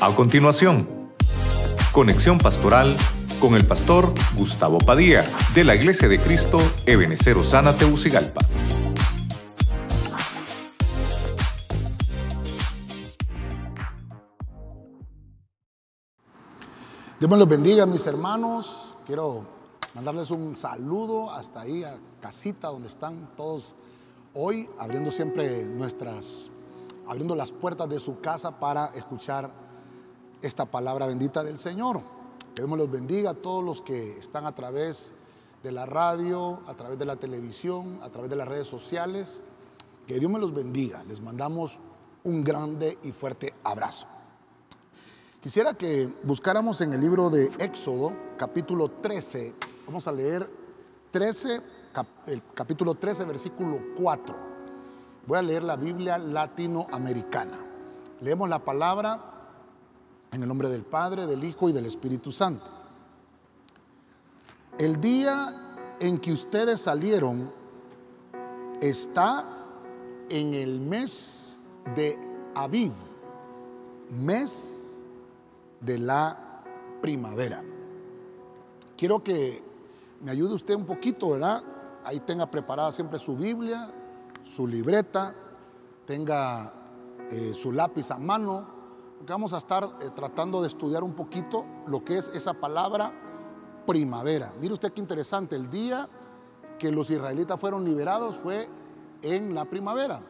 A continuación, conexión pastoral con el pastor Gustavo Padilla de la Iglesia de Cristo Ebenecer Osana Teucigalpa. Dios me los bendiga, mis hermanos. Quiero mandarles un saludo hasta ahí a casita donde están todos hoy, abriendo siempre nuestras, abriendo las puertas de su casa para escuchar esta palabra bendita del Señor. Que Dios me los bendiga a todos los que están a través de la radio, a través de la televisión, a través de las redes sociales. Que Dios me los bendiga. Les mandamos un grande y fuerte abrazo. Quisiera que buscáramos en el libro de Éxodo, capítulo 13. Vamos a leer 13, el capítulo 13, versículo 4. Voy a leer la Biblia latinoamericana. Leemos la palabra en el nombre del Padre, del Hijo y del Espíritu Santo. El día en que ustedes salieron está en el mes de Aviv, mes de la primavera. Quiero que me ayude usted un poquito, ¿verdad? Ahí tenga preparada siempre su Biblia, su libreta, tenga eh, su lápiz a mano, vamos a estar eh, tratando de estudiar un poquito lo que es esa palabra primavera. Mire usted qué interesante, el día que los israelitas fueron liberados fue en la primavera.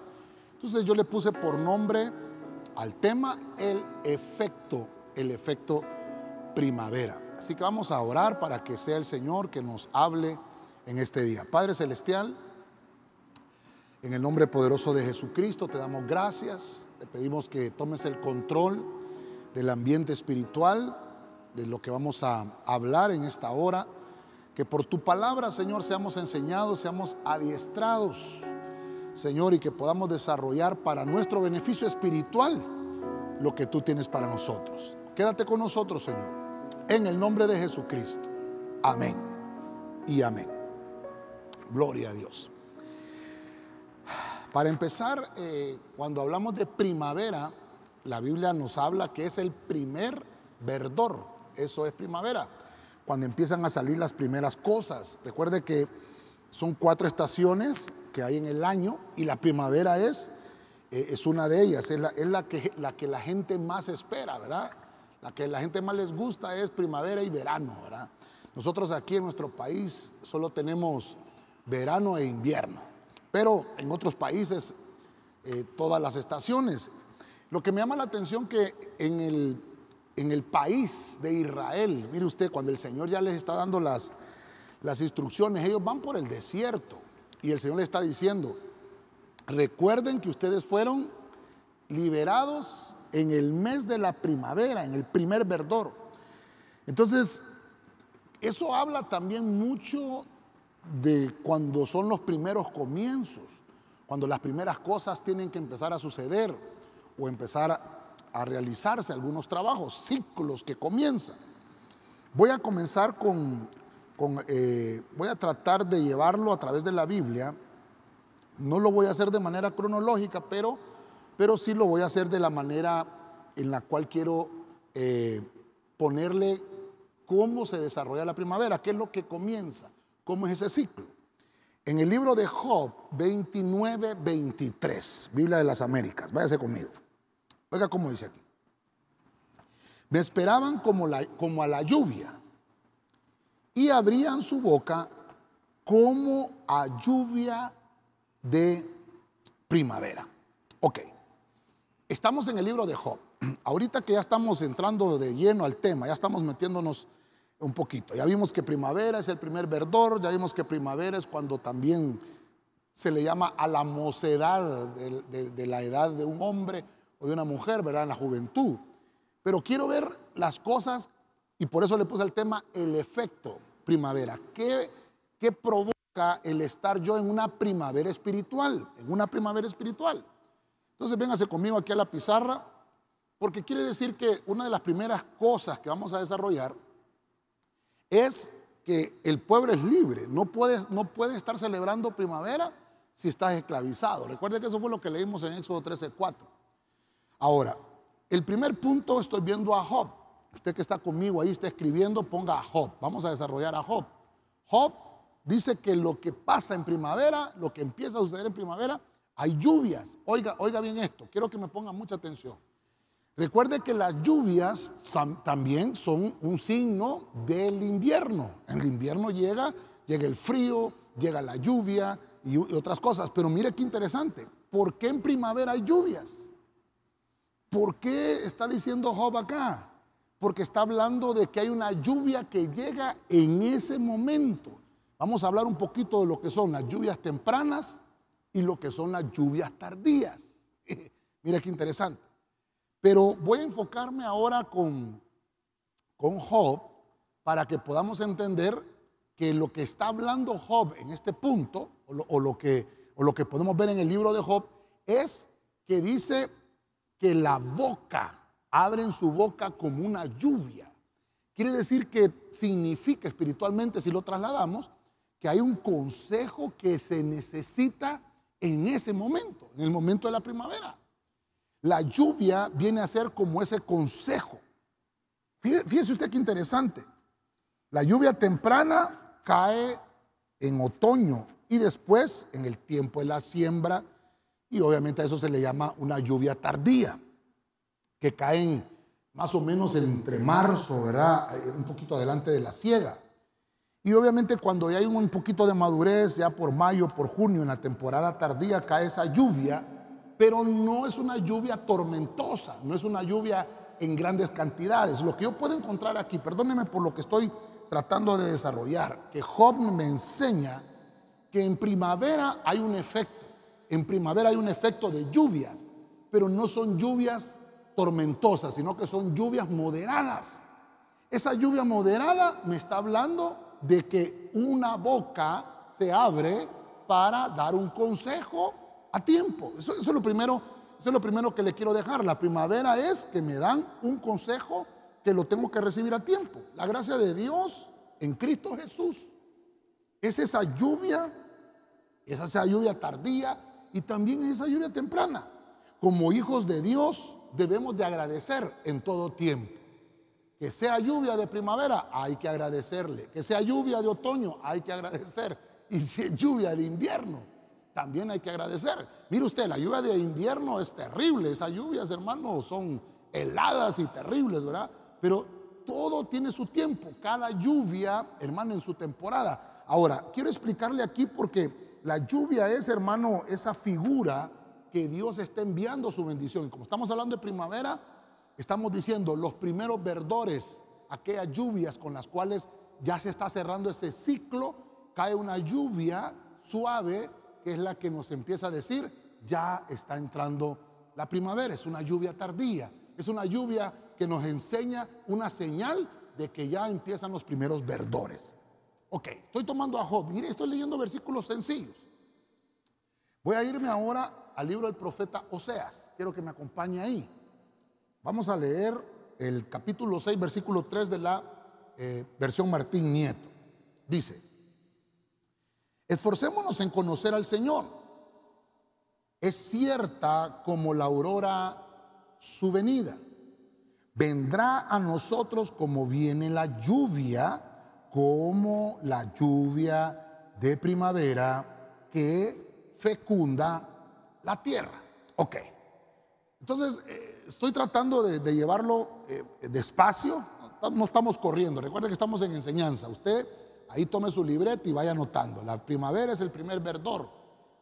Entonces yo le puse por nombre al tema el efecto el efecto primavera. Así que vamos a orar para que sea el Señor que nos hable en este día. Padre Celestial, en el nombre poderoso de Jesucristo te damos gracias, te pedimos que tomes el control del ambiente espiritual, de lo que vamos a hablar en esta hora, que por tu palabra, Señor, seamos enseñados, seamos adiestrados, Señor, y que podamos desarrollar para nuestro beneficio espiritual lo que tú tienes para nosotros. Quédate con nosotros, Señor. En el nombre de Jesucristo. Amén. Y amén. Gloria a Dios. Para empezar, eh, cuando hablamos de primavera, la Biblia nos habla que es el primer verdor. Eso es primavera. Cuando empiezan a salir las primeras cosas. Recuerde que son cuatro estaciones que hay en el año y la primavera es, eh, es una de ellas. Es, la, es la, que, la que la gente más espera, ¿verdad? La que la gente más les gusta es primavera y verano, ¿verdad? Nosotros aquí en nuestro país solo tenemos verano e invierno, pero en otros países eh, todas las estaciones. Lo que me llama la atención que en el, en el país de Israel, mire usted, cuando el Señor ya les está dando las, las instrucciones, ellos van por el desierto y el Señor les está diciendo, recuerden que ustedes fueron liberados en el mes de la primavera, en el primer verdor. Entonces, eso habla también mucho de cuando son los primeros comienzos, cuando las primeras cosas tienen que empezar a suceder o empezar a, realizarse algunos trabajos, ciclos que comienzan. Voy a comenzar con, eh, voy a tratar de llevarlo a través de la Biblia. No lo voy a hacer de manera cronológica, pero pero sí lo voy a hacer de la manera en la cual quiero eh, ponerle cómo se desarrolla la primavera, qué es lo que comienza, cómo es ese ciclo. En el libro de Job 29, 23, Biblia de las Américas, váyase conmigo. Oiga cómo dice aquí. Me esperaban como, a la lluvia y abrían su boca como a lluvia de primavera. Ok. Estamos en el libro de Job. Ahorita que ya estamos entrando de lleno al tema, ya estamos metiéndonos un poquito. Ya vimos que primavera es el primer verdor, ya vimos que primavera es cuando también se le llama a la mocedad de, la edad de un hombre o de una mujer, ¿verdad? En la juventud. Pero quiero ver las cosas y por eso le puse el tema el efecto primavera. ¿Qué, ¿Qué provoca el estar yo en una primavera espiritual? En una primavera espiritual. Entonces véngase conmigo aquí a la pizarra, porque quiere decir que una de las primeras cosas que vamos a desarrollar es que el pueblo es libre, no puedes, no estar celebrando primavera si estás esclavizado. Recuerde que eso fue lo que leímos en Éxodo 13:4. Ahora, el primer punto estoy viendo a Job. Usted que está conmigo ahí está escribiendo, ponga a Job. Vamos a desarrollar a Job. Job dice que lo que pasa en primavera, lo que empieza a suceder en primavera, hay lluvias. Oiga, oiga bien esto, quiero que me ponga mucha atención. Recuerde que las lluvias también son un signo del invierno. En el invierno llega, llega el frío, llega la lluvia y otras cosas. Pero mire qué interesante. ¿Por qué en primavera hay lluvias? ¿Por qué está diciendo Job acá? Porque está hablando de que hay una lluvia que llega en ese momento. Vamos a hablar un poquito de lo que son las lluvias tempranas y lo que son las lluvias tardías. Mira qué interesante. Pero voy a enfocarme ahora con, con Job para que podamos entender que lo que está hablando Job en este punto, o lo, que, o lo que podemos ver en el libro de Job, es que dice que la boca, abre en su boca como una lluvia. Quiere decir que significa espiritualmente, si lo trasladamos, que hay un consejo que se necesita en ese momento, en el momento de la primavera. La lluvia viene a ser como ese consejo. Fíjese usted qué interesante. La lluvia temprana cae en otoño y después en el tiempo de la siembra y obviamente a eso se le llama una lluvia tardía, que cae más o menos entre marzo, ¿verdad? Un poquito adelante de la siega. Y obviamente cuando ya hay un poquito de madurez, ya por mayo, por junio, en la temporada tardía, cae esa lluvia pero no es una lluvia tormentosa, no es una lluvia en grandes cantidades. Lo que yo puedo encontrar aquí, perdóneme por lo que estoy tratando de desarrollar, que Job me enseña que en primavera hay un efecto, en primavera hay un efecto de lluvias, pero no son lluvias tormentosas, sino que son lluvias moderadas. Esa lluvia moderada me está hablando de que una boca se abre para dar un consejo a tiempo. Eso, es lo primero, eso es lo primero que le quiero dejar. La primavera es que me dan un consejo que lo tengo que recibir a tiempo. La gracia de Dios en Cristo Jesús es esa lluvia, es esa lluvia tardía y también es esa lluvia temprana. Como hijos de Dios debemos de agradecer en todo tiempo. Que sea lluvia de primavera, hay que agradecerle. Que sea lluvia de otoño, hay que agradecer. Y si es lluvia de invierno, también hay que agradecer. Mire usted, la lluvia de invierno es terrible, esas lluvias, hermano, son heladas y terribles, ¿verdad? Pero todo tiene su tiempo, cada lluvia, hermano, en su temporada. Ahora, quiero explicarle aquí porque la lluvia es, hermano, esa figura que Dios está enviando su bendición. Como estamos hablando de primavera, estamos diciendo los primeros verdores, aquellas lluvias con las cuales ya se está cerrando ese ciclo, cae una lluvia suave es la que nos empieza a decir, ya está entrando la primavera, es una lluvia tardía, es una lluvia que nos enseña una señal de que ya empiezan los primeros verdores. Ok, estoy tomando a Job, mire, estoy leyendo versículos sencillos. Voy a irme ahora al libro del profeta Oseas, quiero que me acompañe ahí. Vamos a leer el capítulo 6, versículo 3 de la eh, versión Martín Nieto. Dice, Esforcémonos en conocer al Señor. Es cierta como la aurora su venida. Vendrá a nosotros como viene la lluvia, como la lluvia de primavera que fecunda la tierra. Ok. Entonces, eh, estoy tratando de, llevarlo eh, despacio. No estamos corriendo. Recuerden que estamos en enseñanza. Usted Ahí tome su libreta y vaya anotando. La primavera es el primer verdor.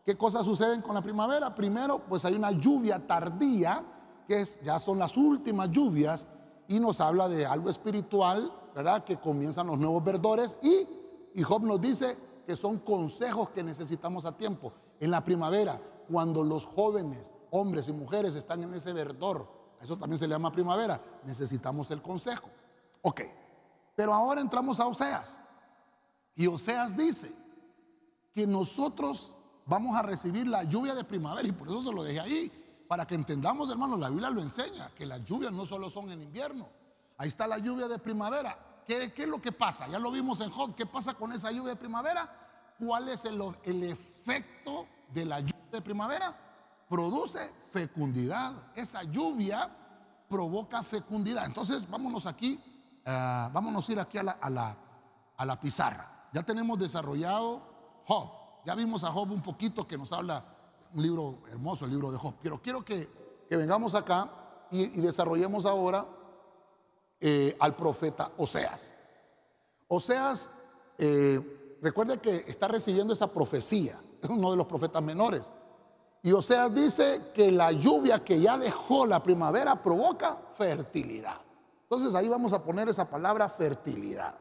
¿Qué cosas suceden con la primavera? Primero, pues hay una lluvia tardía, que es, ya son las últimas lluvias, y nos habla de algo espiritual, ¿verdad? Que comienzan los nuevos verdores y, y Job nos dice que son consejos que necesitamos a tiempo. En la primavera, cuando los jóvenes, hombres y mujeres están en ese verdor, eso también se le llama primavera, necesitamos el consejo. Ok, pero ahora entramos a Oseas. Y Oseas dice que nosotros vamos a recibir la lluvia de primavera y por eso se lo dejé ahí, para que entendamos, hermanos, la Biblia lo enseña, que las lluvias no solo son en invierno, ahí está la lluvia de primavera. ¿Qué, es lo que pasa? Ya lo vimos en Job, ¿qué pasa con esa lluvia de primavera? ¿Cuál es el, efecto de la lluvia de primavera? Produce fecundidad. Esa lluvia provoca fecundidad. Entonces, vámonos aquí, uh, vámonos a ir aquí a la pizarra. Ya tenemos desarrollado Job. Ya vimos a Job un poquito que nos habla un libro hermoso, el libro de Job. Pero quiero que, vengamos acá y, y desarrollemos ahora eh, al profeta Oseas. Oseas, eh, recuerde que está recibiendo esa profecía, es uno de los profetas menores. Y Oseas dice que la lluvia que ya dejó la primavera provoca fertilidad. Entonces ahí vamos a poner esa palabra fertilidad.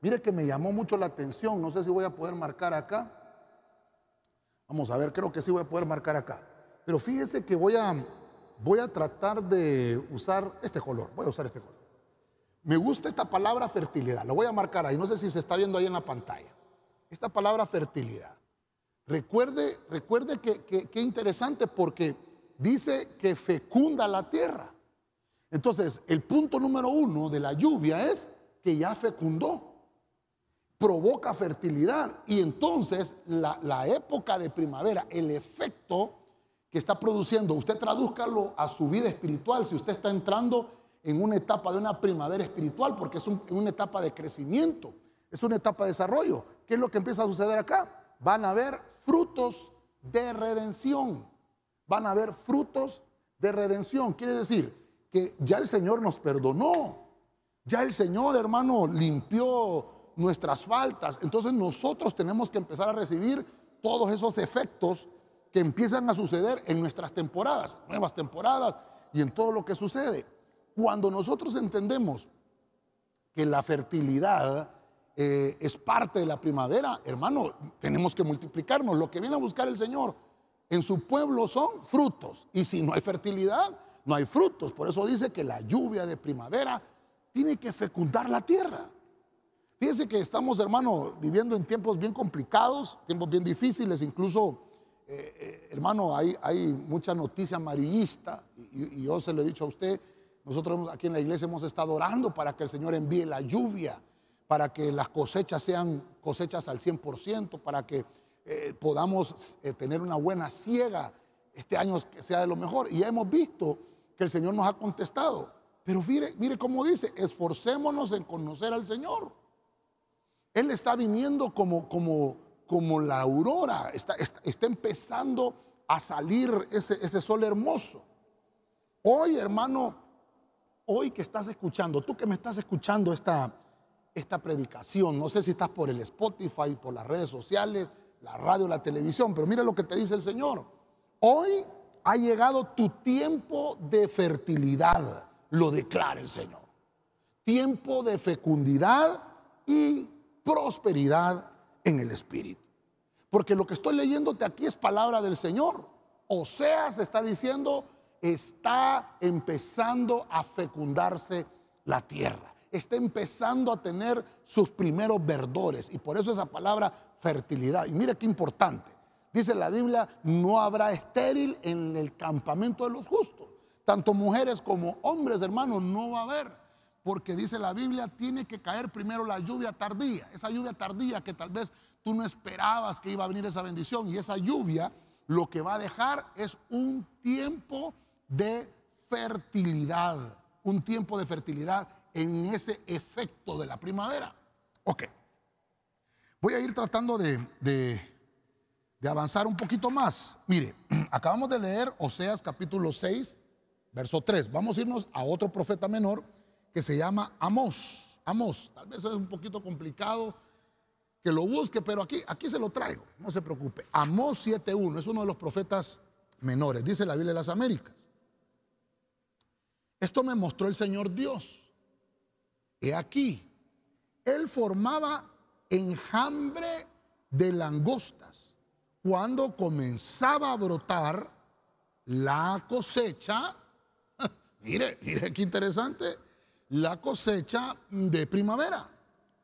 Mire que me llamó mucho la atención, no sé si voy a poder marcar acá. Vamos a ver, creo que sí voy a poder marcar acá. Pero fíjese que voy a, voy a tratar de usar este color, voy a usar este color. Me gusta esta palabra fertilidad, lo voy a marcar ahí, no sé si se está viendo ahí en la pantalla. Esta palabra fertilidad. Recuerde, recuerde que, que, interesante porque dice que fecunda la tierra. Entonces, el punto número uno de la lluvia es que ya fecundó, provoca fertilidad. Y entonces la, la, época de primavera, el efecto que está produciendo, usted tradúzcalo a su vida espiritual, si usted está entrando en una etapa de una primavera espiritual, porque es una etapa de crecimiento, es una etapa de desarrollo. ¿Qué es lo que empieza a suceder acá? Van a haber frutos de redención. Van a haber frutos de redención. Quiere decir que ya el Señor nos perdonó. Ya el Señor, hermano, limpió nuestras faltas. Entonces nosotros tenemos que empezar a recibir todos esos efectos que empiezan a suceder en nuestras temporadas, nuevas temporadas y en todo lo que sucede. Cuando nosotros entendemos que la fertilidad eh, es parte de la primavera, hermano, tenemos que multiplicarnos. Lo que viene a buscar el Señor en su pueblo son frutos. Y si no hay fertilidad, no hay frutos. Por eso dice que la lluvia de primavera tiene que fecundar la tierra. Fíjense que estamos, hermano, viviendo en tiempos bien complicados, tiempos bien difíciles, incluso, eh, eh, hermano, hay, hay, mucha noticia amarillista, y, yo se lo he dicho a usted, nosotros aquí en la iglesia hemos estado orando para que el Señor envíe la lluvia, para que las cosechas sean cosechas al 100%, para que eh, podamos eh, tener una buena siega este año que sea de lo mejor. Y hemos visto que el Señor nos ha contestado. Pero mire, mire cómo dice, esforcémonos en conocer al Señor. Él está viniendo como, como, como la aurora, está, está, empezando a salir ese, ese sol hermoso. Hoy, hermano, hoy que estás escuchando, tú que me estás escuchando esta, esta predicación, no sé si estás por el Spotify, por las redes sociales, la radio, la televisión, pero mira lo que te dice el Señor. Hoy ha llegado tu tiempo de fertilidad, lo declara el Señor. Tiempo de fecundidad y prosperidad en el Espíritu. Porque lo que estoy leyéndote aquí es palabra del Señor. O sea, se está diciendo, está empezando a fecundarse la tierra. Está empezando a tener sus primeros verdores. Y por eso esa palabra fertilidad. Y mire qué importante. Dice la Biblia, no habrá estéril en el campamento de los justos. Tanto mujeres como hombres, hermanos, no va a haber. Porque dice la Biblia, tiene que caer primero la lluvia tardía. Esa lluvia tardía que tal vez tú no esperabas que iba a venir esa bendición. Y esa lluvia lo que va a dejar es un tiempo de fertilidad, un tiempo de fertilidad en ese efecto de la primavera. Ok, voy a ir tratando de, de, avanzar un poquito más. Mire, acabamos de leer Oseas capítulo 6, verso 3. Vamos a irnos a otro profeta menor que se llama Amós. Amós, tal vez es un poquito complicado que lo busque, pero aquí, aquí se lo traigo, no se preocupe. Amós 7.1 es uno de los profetas menores, dice la Biblia de las Américas. Esto me mostró el Señor Dios. He aquí, Él formaba enjambre de langostas. Cuando comenzaba a brotar la cosecha, mire, mire qué interesante, la cosecha de primavera.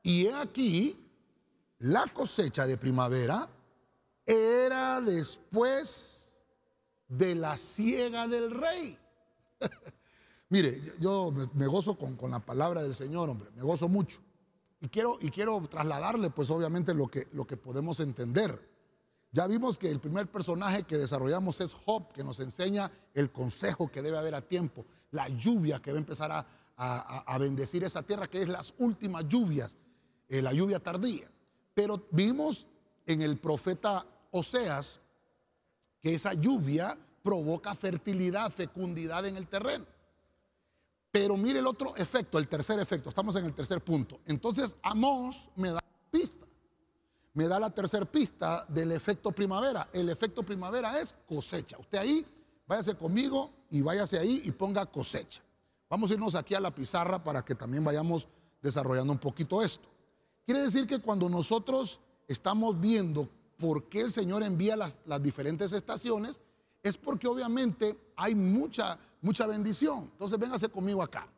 Y he aquí, la cosecha de primavera era después de la siega del rey. Mire, yo me gozo con, la palabra del Señor, hombre, me gozo mucho. Y quiero, y quiero trasladarle, pues obviamente, lo que, lo que podemos entender. Ya vimos que el primer personaje que desarrollamos es Job, que nos enseña el consejo que debe haber a tiempo, la lluvia que va a empezar a, bendecir esa tierra, que es las últimas lluvias, eh, la lluvia tardía. Pero vimos en el profeta Oseas que esa lluvia provoca fertilidad, fecundidad en el terreno. Pero mire el otro efecto, el tercer efecto, estamos en el tercer punto. Entonces Amós me da pista, me da la tercera pista del efecto primavera. El efecto primavera es cosecha. Usted ahí, váyase conmigo y váyase ahí y ponga cosecha. Vamos a irnos aquí a la pizarra para que también vayamos desarrollando un poquito esto. Quiere decir que cuando nosotros estamos viendo por qué el Señor envía las, diferentes estaciones, es porque obviamente hay mucha, mucha bendición. Entonces véngase conmigo acá.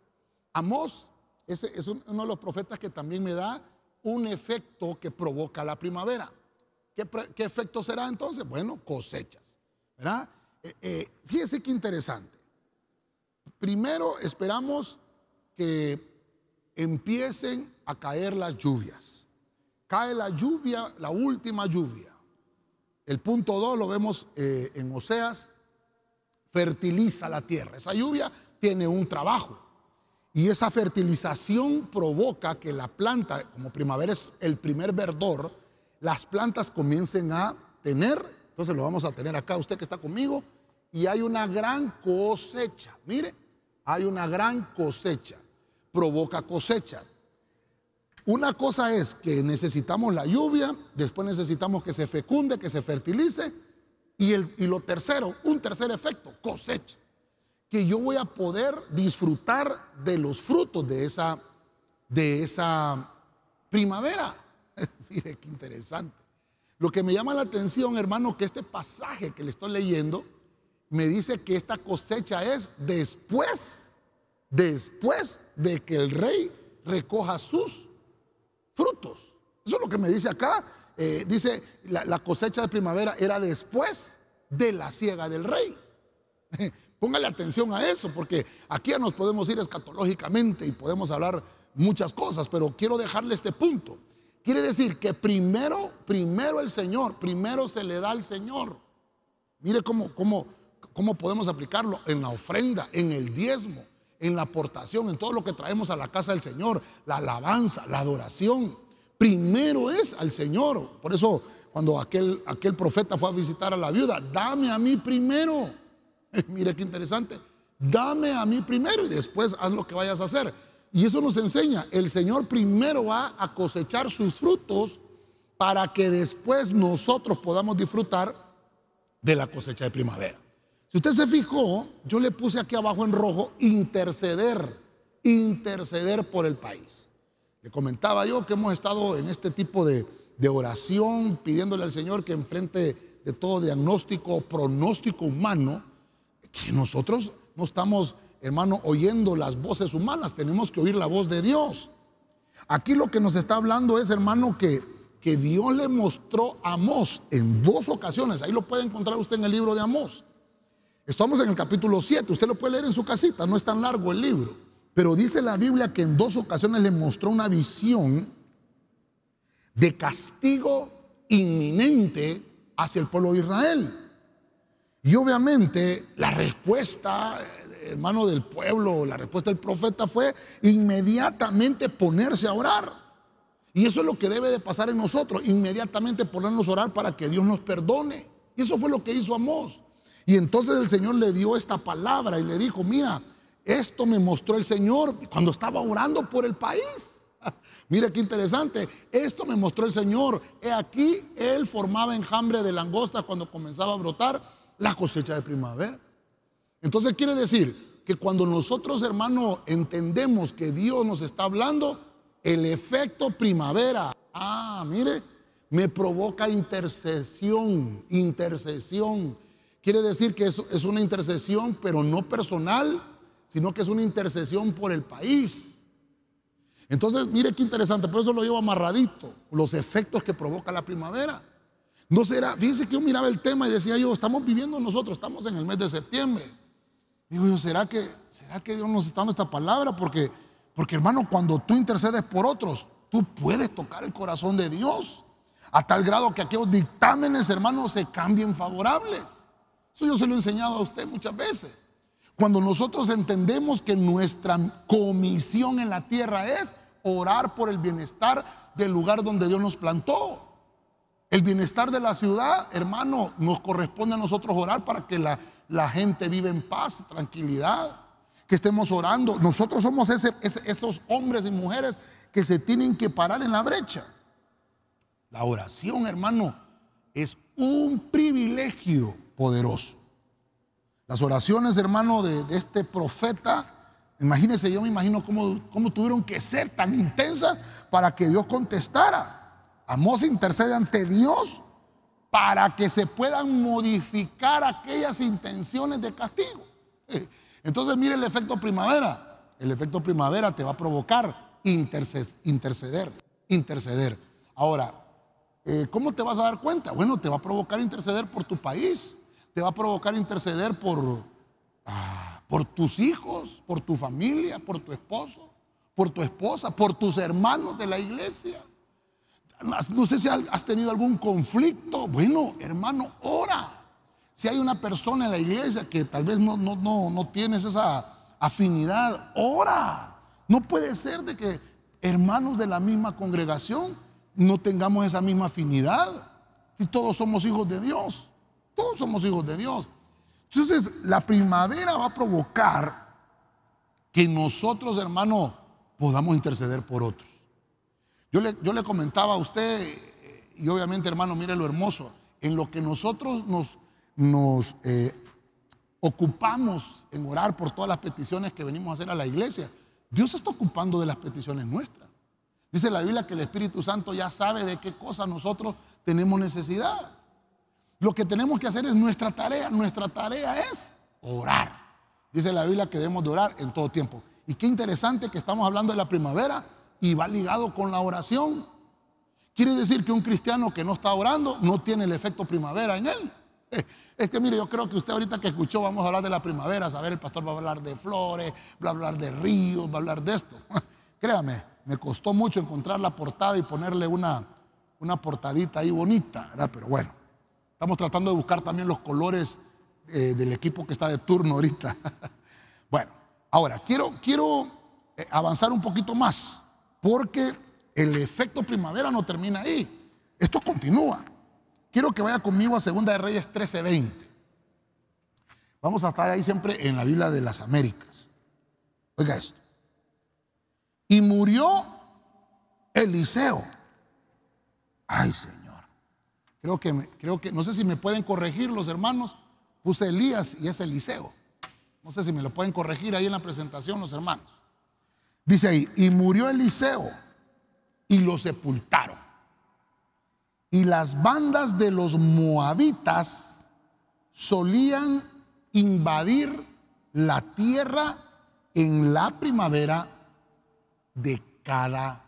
Amós es uno de los profetas que también me da un efecto que provoca la primavera. ¿Qué, efecto será entonces? Bueno, cosechas. ¿Verdad? Eh, eh, fíjese qué interesante. Primero esperamos que empiecen a caer las lluvias. Cae la lluvia, la última lluvia. El punto 2 lo vemos eh, en Oseas, fertiliza la tierra. Esa lluvia tiene un trabajo. Y esa fertilización provoca que la planta, como primavera es el primer verdor, las plantas comiencen a tener, entonces lo vamos a tener acá, usted que está conmigo, y hay una gran cosecha. Mire, hay una gran cosecha. Provoca cosecha. Una cosa es que necesitamos la lluvia, después necesitamos que se fecunde, que se fertilice. Y, el, y lo tercero, un tercer efecto, cosecha. Que yo voy a poder disfrutar de los frutos de esa, de esa primavera. Mire qué interesante. Lo que me llama la atención, hermano, que este pasaje que le estoy leyendo me dice que esta cosecha es después, después de que el rey recoja sus frutos. Eso es lo que me dice acá. Eh, dice, la, cosecha de primavera era después de la siega del rey. Póngale atención a eso, porque aquí ya nos podemos ir escatológicamente y podemos hablar muchas cosas, pero quiero dejarle este punto. Quiere decir que primero, primero el Señor, primero se le da al Señor. Mire cómo, cómo, cómo podemos aplicarlo en la ofrenda, en el diezmo en la aportación, en todo lo que traemos a la casa del Señor, la alabanza, la adoración. Primero es al Señor. Por eso cuando aquel, aquel profeta fue a visitar a la viuda, dame a mí primero. Mire qué interesante. Dame a mí primero y después haz lo que vayas a hacer. Y eso nos enseña, el Señor primero va a cosechar sus frutos para que después nosotros podamos disfrutar de la cosecha de primavera. Si usted se fijó, yo le puse aquí abajo en rojo interceder, interceder por el país. Le comentaba yo que hemos estado en este tipo de, oración, pidiéndole al Señor que enfrente de todo diagnóstico, pronóstico humano, que nosotros no estamos, hermano, oyendo las voces humanas, tenemos que oír la voz de Dios. Aquí lo que nos está hablando es, hermano, que, que Dios le mostró a Amós en dos ocasiones, ahí lo puede encontrar usted en el libro de Amós Estamos en el capítulo 7, usted lo puede leer en su casita, no es tan largo el libro, pero dice la Biblia que en dos ocasiones le mostró una visión de castigo inminente hacia el pueblo de Israel. Y obviamente la respuesta, hermano del pueblo, la respuesta del profeta fue inmediatamente ponerse a orar. Y eso es lo que debe de pasar en nosotros, inmediatamente ponernos a orar para que Dios nos perdone. Y eso fue lo que hizo Amós. Y entonces el Señor le dio esta palabra y le dijo, mira, esto me mostró el Señor cuando estaba orando por el país. Mira qué interesante. Esto me mostró el Señor. He aquí, Él formaba enjambre de langosta cuando comenzaba a brotar la cosecha de primavera. Entonces quiere decir que cuando nosotros, hermano, entendemos que Dios nos está hablando, el efecto primavera, ah, mire, me provoca intercesión, intercesión Quiere decir que eso es una intercesión, pero no personal, sino que es una intercesión por el país. Entonces, mire qué interesante, por eso lo llevo amarradito, los efectos que provoca la primavera. No será, fíjense que yo miraba el tema y decía yo, estamos viviendo nosotros, estamos en el mes de septiembre. Digo yo, ¿será que, será que Dios nos está dando esta palabra? Porque, porque hermano, cuando tú intercedes por otros, tú puedes tocar el corazón de Dios. A tal grado que aquellos dictámenes, hermanos, se cambien favorables. Eso yo se lo he enseñado a usted muchas veces. Cuando nosotros entendemos que nuestra comisión en la tierra es orar por el bienestar del lugar donde Dios nos plantó. El bienestar de la ciudad, hermano, nos corresponde a nosotros orar para que la, la gente viva en paz, tranquilidad, que estemos orando. Nosotros somos esos hombres y mujeres que se tienen que parar en la brecha. La oración, hermano, es un privilegio poderoso. Las oraciones, hermano, de, este profeta, imagínense, yo me imagino cómo, cómo tuvieron que ser tan intensas para que Dios contestara. Amós intercede ante Dios para que se puedan modificar aquellas intenciones de castigo. Entonces mire el efecto primavera. El efecto primavera te va a provocar interceder, interceder. Ahora, eh, ¿cómo te vas a dar cuenta? Bueno, te va a provocar interceder por tu país, te va a provocar interceder por, ah, por tus hijos, por tu familia, por tu esposo, por tu esposa, por tus hermanos de la iglesia. No sé si has tenido algún conflicto. Bueno, hermano, ora. Si hay una persona en la iglesia que tal vez no, no, no, no tienes esa afinidad, ora. No puede ser de que hermanos de la misma congregación no tengamos esa misma afinidad. Si todos somos hijos de Dios, todos somos hijos de Dios. Entonces, la primavera va a provocar que nosotros, hermano, podamos interceder por otros. Yo le, yo le comentaba a usted, y obviamente, hermano, mire lo hermoso, en lo que nosotros nos nos eh, ocupamos en orar por todas las peticiones que venimos a hacer a la iglesia, Dios está ocupando de las peticiones nuestras. Dice la Biblia que el Espíritu Santo ya sabe de qué cosas nosotros tenemos necesidad. Lo que tenemos que hacer es nuestra tarea. Nuestra tarea es orar. Dice la Biblia que debemos de orar en todo tiempo. Y qué interesante que estamos hablando de la primavera y va ligado con la oración. Quiere decir que un cristiano que no está orando no tiene el efecto primavera en él. Es que mire, yo creo que usted ahorita que escuchó, vamos a hablar de la primavera, a saber, el pastor va a hablar de flores, va a hablar de ríos, va a hablar de esto. Créame, me costó mucho encontrar la portada y ponerle una, una portadita ahí bonita, ¿verdad? Pero bueno, estamos tratando de buscar también los colores eh, del equipo que está de turno ahorita. bueno, ahora, quiero, quiero eh, avanzar un poquito más, porque el efecto primavera no termina ahí. Esto continúa. Quiero que vaya conmigo a Segunda de Reyes 13:20. Vamos a estar ahí siempre en la Biblia de las Américas. Oiga esto. Y murió Eliseo. Ay, Señor. Creo que, creo que, no sé si me pueden corregir los hermanos. Puse Elías y es Eliseo. No sé si me lo pueden corregir ahí en la presentación los hermanos. Dice ahí, y murió Eliseo y lo sepultaron. Y las bandas de los moabitas solían invadir la tierra en la primavera de cada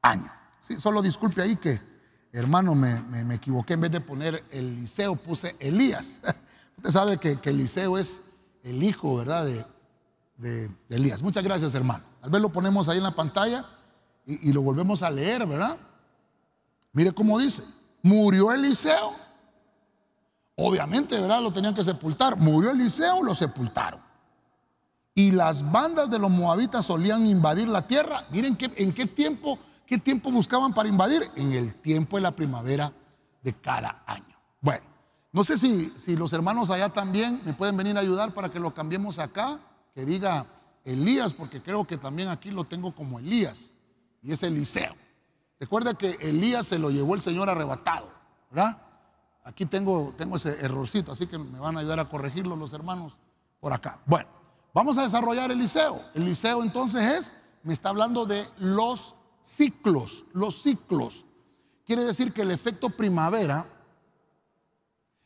año. Sí, solo disculpe ahí que, hermano, me, equivoqué. En vez de poner Eliseo, puse Elías. Usted sabe que, Eliseo es el hijo, ¿verdad?, de, de, Elías. Muchas gracias, hermano. Tal vez lo ponemos ahí en la pantalla y, y lo volvemos a leer, ¿verdad? Mire cómo dice, murió Eliseo. Obviamente, ¿verdad? Lo tenían que sepultar. Murió Eliseo, lo sepultaron. Y las bandas de los moabitas solían invadir la tierra. Miren en qué tiempo, qué tiempo buscaban para invadir. En el tiempo de la primavera de cada año. Bueno, no sé si, si los hermanos allá también me pueden venir a ayudar para que lo cambiemos acá, que diga Elías, porque creo que también aquí lo tengo como Elías, y es Eliseo. Recuerda que Elías se lo llevó el Señor arrebatado, ¿verdad? Aquí tengo, tengo ese errorcito, así que me van a ayudar a corregirlo los hermanos por acá. Bueno, vamos a desarrollar Eliseo. Eliseo entonces es, me está hablando de los ciclos, los ciclos. Quiere decir que el efecto primavera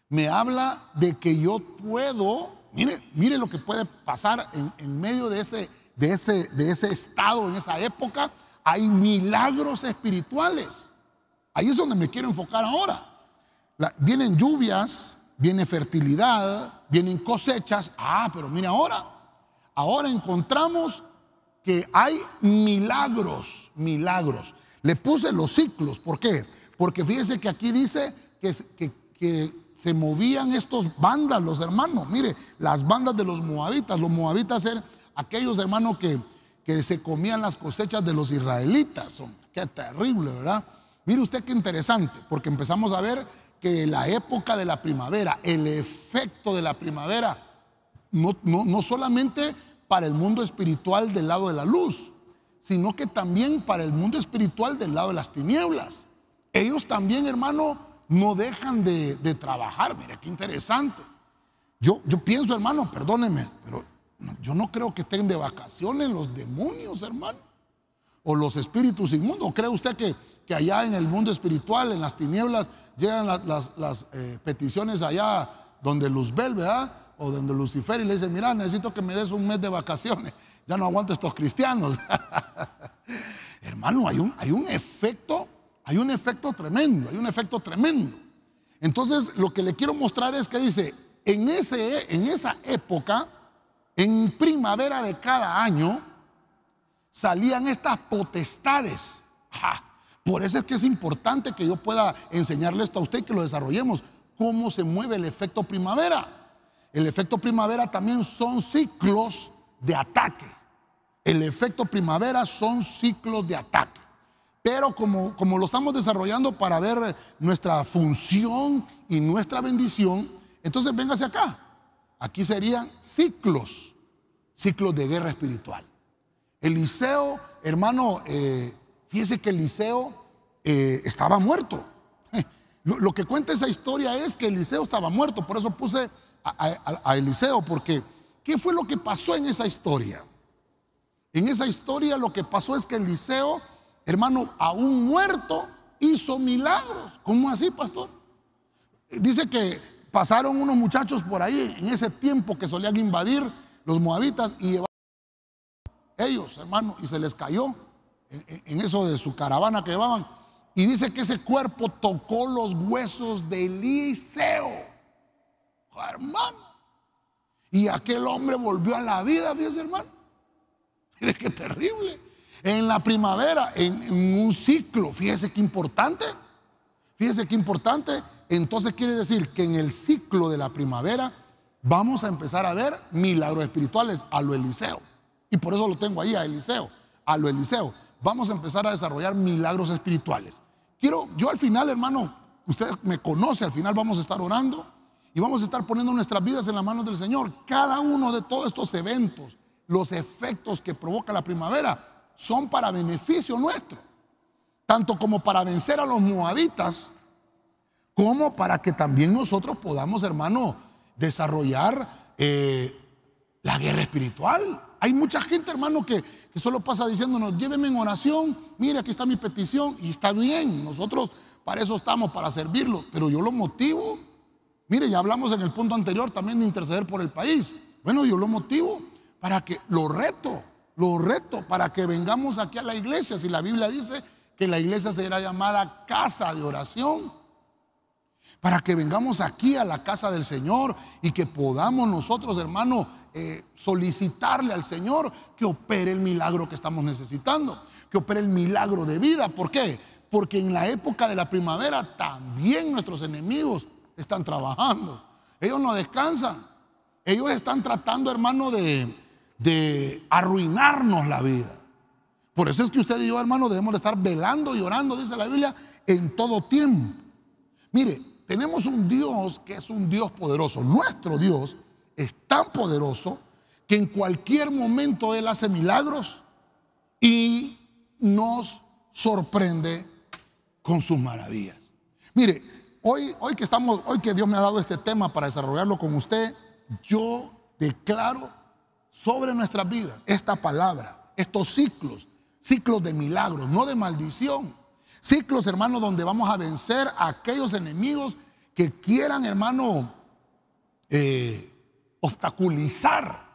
me habla de que yo puedo, mire, mire lo que puede pasar en, en medio de ese, de, ese, de ese estado, en esa época, hay milagros espirituales. Ahí es donde me quiero enfocar ahora. vienen lluvias, viene fertilidad, vienen cosechas. Ah, pero mira ahora. Ahora encontramos que hay milagros, milagros. Le puse los ciclos. ¿Por qué? Porque fíjese que aquí dice que, que, se movían estos vándalos, hermanos. Mire, las bandas de los moabitas. Los moabitas eran aquellos hermanos que, que se comían las cosechas de los israelitas. Qué terrible, ¿verdad? Mire usted qué interesante, porque empezamos a ver que la época de la primavera, el efecto de la primavera, no, no, no solamente para el mundo espiritual del lado de la luz, sino que también para el mundo espiritual del lado de las tinieblas. Ellos también, hermano, no dejan de, trabajar. Mire, qué interesante. Yo, yo pienso, hermano, perdóneme, pero yo no creo que estén de vacaciones los demonios, hermano, o los espíritus inmundos. ¿O cree usted que, que allá en el mundo espiritual, en las tinieblas, llegan las, eh, peticiones allá donde Luzbel, ¿verdad? O donde Lucifer y le dice, mira, necesito que me des un mes de vacaciones. Ya no aguanto estos cristianos. Hermano, hay un, hay un efecto, hay un efecto tremendo, hay un efecto tremendo. Entonces, lo que le quiero mostrar es que dice, en, ese, en esa época, en primavera de cada año, salían estas potestades. Por eso es que es importante que yo pueda enseñarle esto a usted y que lo desarrollemos. Cómo se mueve el efecto primavera. El efecto primavera también son ciclos de ataque. El efecto primavera son ciclos de ataque. Pero como, como lo estamos desarrollando para ver nuestra función y nuestra bendición, entonces véngase acá. Aquí serían ciclos, ciclos de guerra espiritual. Eliseo, hermano, eh, fíjese que Eliseo eh, estaba muerto. Lo, que cuenta esa historia es que Eliseo estaba muerto, por eso puse a Eliseo, porque ¿qué fue lo que pasó en esa historia? En esa historia lo que pasó es que Eliseo, hermano, aún muerto, hizo milagros. ¿Cómo así, pastor? Dice que pasaron unos muchachos por ahí en ese tiempo que solían invadir los moabitas y llevaron ellos, hermano, y se les cayó en eso de su caravana que llevaban. Y dice que ese cuerpo tocó los huesos de Eliseo. Hermano. Y aquel hombre volvió a la vida, fíjese, hermano. Mire qué terrible. En la primavera, en, un ciclo, fíjese qué importante. Fíjese qué importante. Entonces quiere decir que en el ciclo de la primavera vamos a empezar a ver milagros espirituales a lo Eliseo. Y por eso lo tengo ahí a Eliseo, a lo Eliseo. Vamos a empezar a desarrollar milagros espirituales. Quiero, yo al final, hermano, ustedes me conocen, al final vamos a estar orando y vamos a estar poniendo nuestras vidas en las manos del Señor. Cada uno de todos estos eventos los efectos que provoca la primavera son para beneficio nuestro, tanto como para vencer a los moabitas, como para que también nosotros podamos, hermano, desarrollar eh, la guerra espiritual. Hay mucha gente, hermano, que, que solo pasa diciéndonos, lléveme en oración, mire, aquí está mi petición, y está bien, nosotros para eso estamos, para servirlo, pero yo lo motivo. Mire, ya hablamos en el punto anterior también de interceder por el país. Bueno, yo lo motivo para que lo reto, lo reto para que vengamos aquí a la iglesia. Si la Biblia dice que la iglesia será llamada casa de oración, para que vengamos aquí a la casa del Señor y que podamos nosotros, hermano, eh, solicitarle al Señor que opere el milagro que estamos necesitando, que opere el milagro de vida. ¿Por qué? Porque en la época de la primavera también nuestros enemigos están trabajando. Ellos no descansan. Ellos están tratando, hermano, de, de arruinarnos la vida. Por eso es que usted y yo, hermano, debemos de estar velando y orando, dice la Biblia, en todo tiempo. Mire, tenemos un Dios que es un Dios poderoso. Nuestro Dios es tan poderoso que en cualquier momento Él hace milagros y nos sorprende con sus maravillas. Mire, hoy, hoy que estamos, hoy que Dios me ha dado este tema para desarrollarlo con usted, yo declaro sobre nuestras vidas esta palabra, estos ciclos, ciclos de milagros, no de maldición. Ciclos, hermano, donde vamos a vencer a aquellos enemigos que quieran, hermano, eh, obstaculizar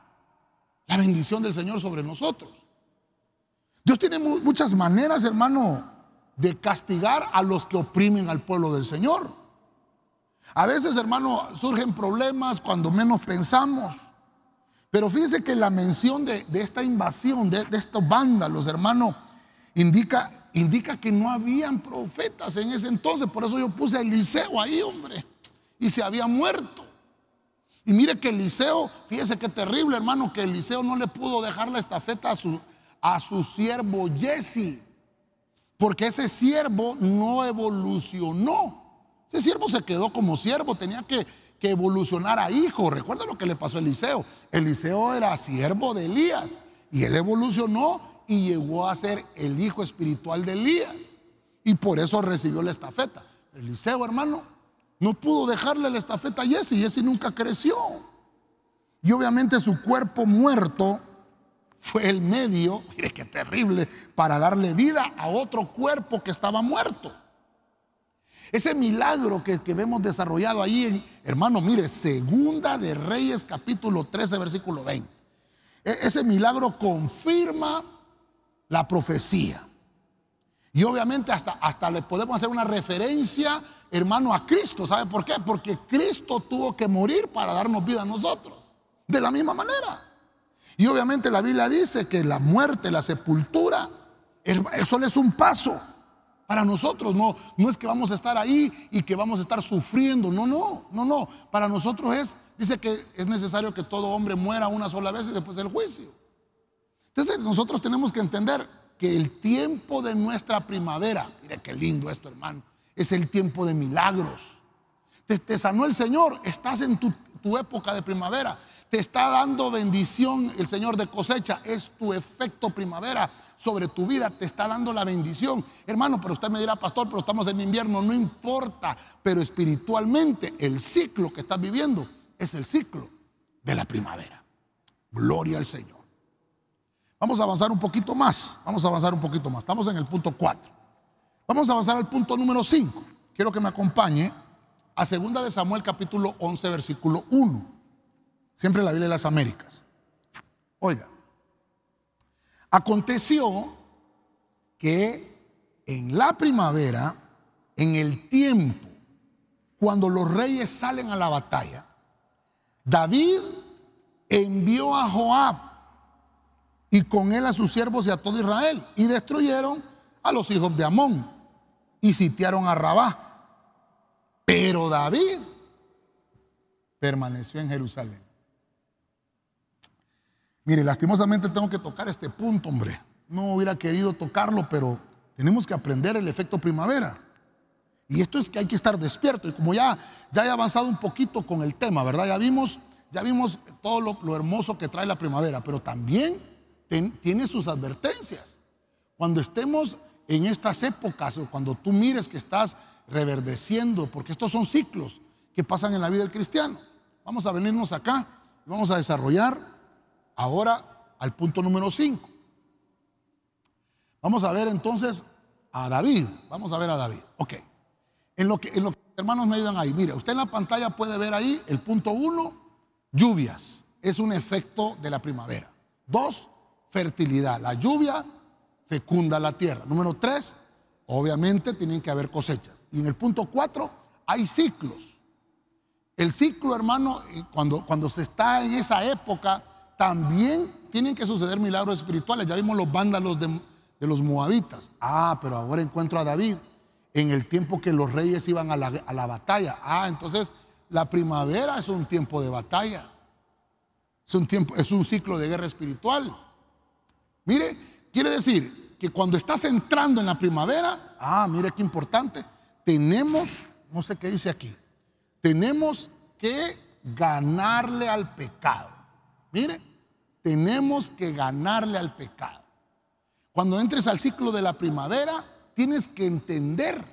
la bendición del Señor sobre nosotros. Dios tiene muchas maneras, hermano, de castigar a los que oprimen al pueblo del Señor. A veces, hermano, surgen problemas cuando menos pensamos. Pero fíjense que la mención de, esta invasión, de, estos vándalos, hermano, indica, indica que no habían profetas en ese entonces. Por eso yo puse a Eliseo ahí, hombre. y se había muerto. Y mire que Eliseo, fíjese qué terrible hermano, que Eliseo no le pudo dejar la estafeta a su, a su siervo Jesse, porque ese siervo no evolucionó. Ese siervo se quedó como siervo, tenía que, que evolucionar a hijo. Recuerda lo que le pasó a Eliseo. Eliseo era siervo de Elías y él evolucionó y llegó a ser el hijo espiritual de Elías. Y por eso recibió la estafeta. Eliseo, hermano, no pudo dejarle la estafeta a Jesse. Jesse nunca creció. Y obviamente su cuerpo muerto fue el medio, mire qué terrible, para darle vida a otro cuerpo que estaba muerto. Ese milagro que, vemos desarrollado ahí, en, hermano, mire, segunda de Reyes capítulo 13, versículo 20. E, ese milagro confirma la profecía. Y obviamente hasta, hasta le podemos hacer una referencia, hermano, a Cristo. ¿Sabe por qué? Porque Cristo tuvo que morir para darnos vida a nosotros. De la misma manera. Y obviamente la Biblia dice que la muerte, la sepultura, eso es un paso para nosotros. No, no es que vamos a estar ahí y que vamos a estar sufriendo. No, no, no, no. Para nosotros es, dice que es necesario que todo hombre muera una sola vez y después el juicio. Entonces nosotros tenemos que entender que el tiempo de nuestra primavera, mire qué lindo esto hermano, es el tiempo de milagros. Te, sanó el Señor, estás en tu, tu época de primavera, te está dando bendición el Señor de cosecha, es tu efecto primavera sobre tu vida, te está dando la bendición. Hermano, pero usted me dirá, pastor, pero estamos en invierno, no importa, pero espiritualmente el ciclo que estás viviendo es el ciclo de la primavera. Gloria al Señor. Vamos a avanzar un poquito más, vamos a avanzar un poquito más. Estamos en el punto 4. Vamos a avanzar al punto número 5. Quiero que me acompañe a 2 de Samuel capítulo 11 versículo 1. Siempre la Biblia de las Américas. Oiga, aconteció que en la primavera, en el tiempo, cuando los reyes salen a la batalla, David envió a Joab y con él a sus siervos y a todo Israel. Y destruyeron a los hijos de Amón y sitiaron a Rabá. Pero David permaneció en Jerusalén. Mire, lastimosamente tengo que tocar este punto, hombre. No hubiera querido tocarlo, pero tenemos que aprender el efecto primavera. Y esto es que hay que estar despierto. Y como ya, ya he avanzado un poquito con el tema, ¿verdad? Ya vimos, ya vimos todo lo, lo hermoso que trae la primavera, pero también tiene sus advertencias. Cuando estemos en estas épocas o cuando tú mires que estás reverdeciendo, porque estos son ciclos que pasan en la vida del cristiano. Vamos a venirnos acá y vamos a desarrollar ahora al punto número 5. Vamos a ver entonces a David. Vamos a ver a David. Ok. En lo que, en hermanos me ayudan ahí. Mire, usted en la pantalla puede ver ahí el punto 1, lluvias. Es un efecto de la primavera. Dos, fertilidad. La lluvia fecunda la tierra. Número tres, obviamente tienen que haber cosechas. Y en el punto cuatro, hay ciclos. El ciclo, hermano, cuando, cuando se está en esa época, también tienen que suceder milagros espirituales. Ya vimos los vándalos de, los moabitas. Ah, pero ahora encuentro a David en el tiempo que los reyes iban a la, a la batalla. Ah, entonces la primavera es un tiempo de batalla. Es un, tiempo, es un ciclo de guerra espiritual. Mire, quiere decir que cuando estás entrando en la primavera, ah, mire qué importante, tenemos, no sé qué dice aquí, tenemos que ganarle al pecado. Mire, tenemos que ganarle al pecado. Cuando entres al ciclo de la primavera, tienes que entender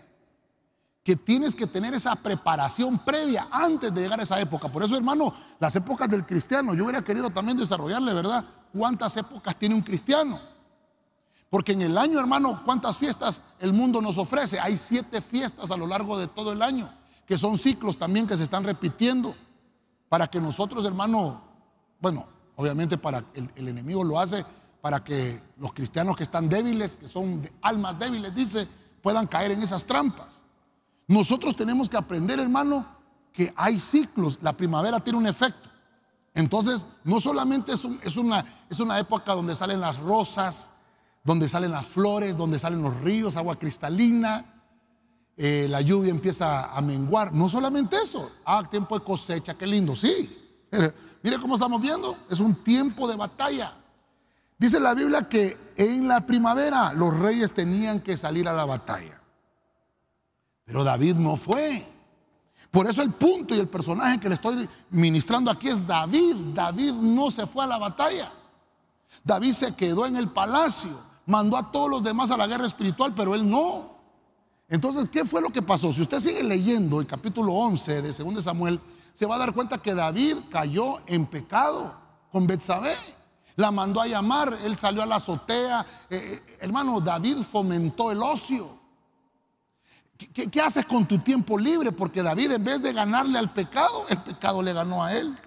que tienes que tener esa preparación previa antes de llegar a esa época. Por eso, hermano, las épocas del cristiano, yo hubiera querido también desarrollarle, ¿verdad? ¿Cuántas épocas tiene un cristiano? Porque en el año, hermano, ¿cuántas fiestas el mundo nos ofrece? Hay siete fiestas a lo largo de todo el año, que son ciclos también que se están repitiendo, para que nosotros, hermano, bueno, obviamente para el, enemigo lo hace para que los cristianos que están débiles, que son almas débiles, dice, puedan caer en esas trampas. Nosotros tenemos que aprender, hermano, que hay ciclos. La primavera tiene un efecto. Entonces, no solamente es, una, es una época donde salen las rosas, donde salen las flores, donde salen los ríos, agua cristalina. eh, la lluvia empieza a menguar. No solamente eso, ah, tiempo de cosecha, qué lindo, sí. Mire cómo estamos viendo, es un tiempo de batalla. Dice la Biblia que en la primavera los reyes tenían que salir a la batalla. Pero David no fue. Por eso el punto y el personaje que le estoy ministrando aquí es David. David no se fue a la batalla. David se quedó en el palacio, mandó a todos los demás a la guerra espiritual, pero él no. Entonces, ¿qué fue lo que pasó? Si usted sigue leyendo el capítulo 11 de 2 Samuel, se va a dar cuenta que David cayó en pecado con Betsabé. La mandó a llamar, él salió a la azotea. Eh, eh, hermano, David fomentó el ocio. ¿Qué, haces con tu tiempo libre? Porque David en vez de ganarle al pecado, el pecado le ganó a él.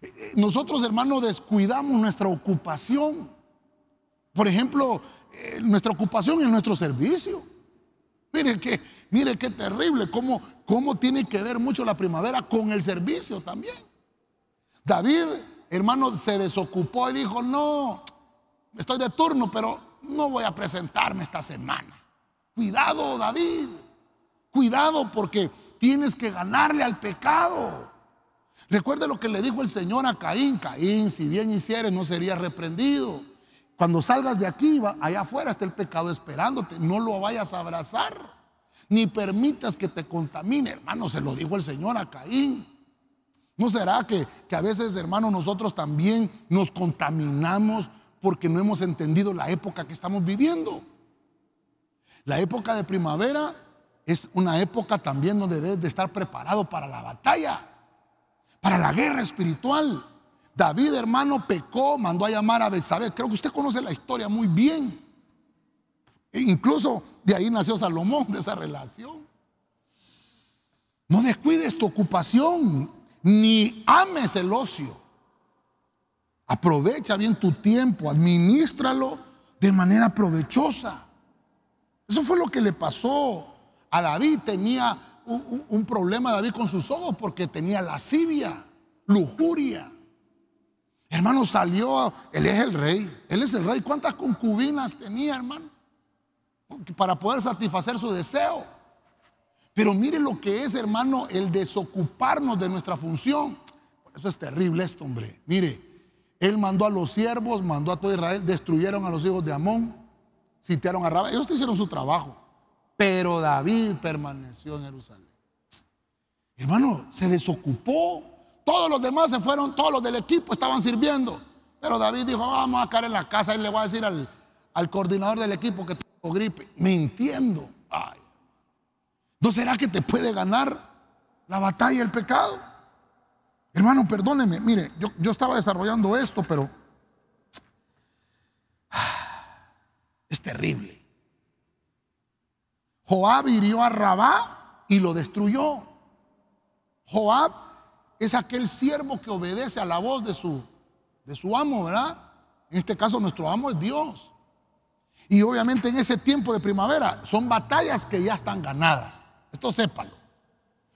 Eh, nosotros, hermano, descuidamos nuestra ocupación. Por ejemplo, nuestra ocupación en nuestro servicio. Mire que, mire qué terrible, cómo, cómo tiene que ver mucho la primavera con el servicio también. David hermano se desocupó y dijo, no, estoy de turno, pero no voy a presentarme esta semana. Cuidado, David. Cuidado porque tienes que ganarle al pecado. Recuerde lo que le dijo el Señor a Caín. Caín, si bien hicieres, no sería reprendido. Cuando salgas de aquí, allá afuera está el pecado esperándote. No lo vayas a abrazar. Ni permitas que te contamine. Hermano, se lo dijo el Señor a Caín. ¿No será que, a veces, hermanos, nosotros también nos contaminamos porque no hemos entendido la época que estamos viviendo? La época de primavera es una época también donde debes de estar preparado para la batalla, para la guerra espiritual. David, hermano, pecó, mandó a llamar a Betsabé. Creo que usted conoce la historia muy bien. E incluso de ahí nació Salomón, de esa relación. No descuides tu ocupación ni ames el ocio. Aprovecha bien tu tiempo, administralo de manera provechosa. Eso fue lo que le pasó a David. Tenía un, problema David con sus ojos porque tenía lascivia, lujuria. Hermano, salió, él es el rey, él es el rey. ¿Cuántas concubinas tenía, hermano? Para poder satisfacer su deseo. Pero mire lo que es, hermano, el desocuparnos de nuestra función. eso es terrible esto, hombre. Mire, él mandó a los siervos, mandó a todo Israel, destruyeron a los hijos de Amón, sitiaron a Rabá. Ellos hicieron su trabajo. Pero David permaneció en Jerusalén. Hermano, se desocupó. Todos los demás se fueron, todos los del equipo estaban sirviendo. Pero David dijo, vamos a caer en la casa y le voy a decir al, al coordinador del equipo que tengo gripe. Mintiendo. Ay. ¿No será que te puede ganar la batalla el pecado? Hermano, perdóneme, mire, yo, yo estaba desarrollando esto, pero es terrible. Joab hirió a Rabá y lo destruyó. Joab es aquel siervo que obedece a la voz de su, de su amo, ¿verdad? En este caso nuestro amo es Dios. Y obviamente en ese tiempo de primavera son batallas que ya están ganadas. Esto sépalo.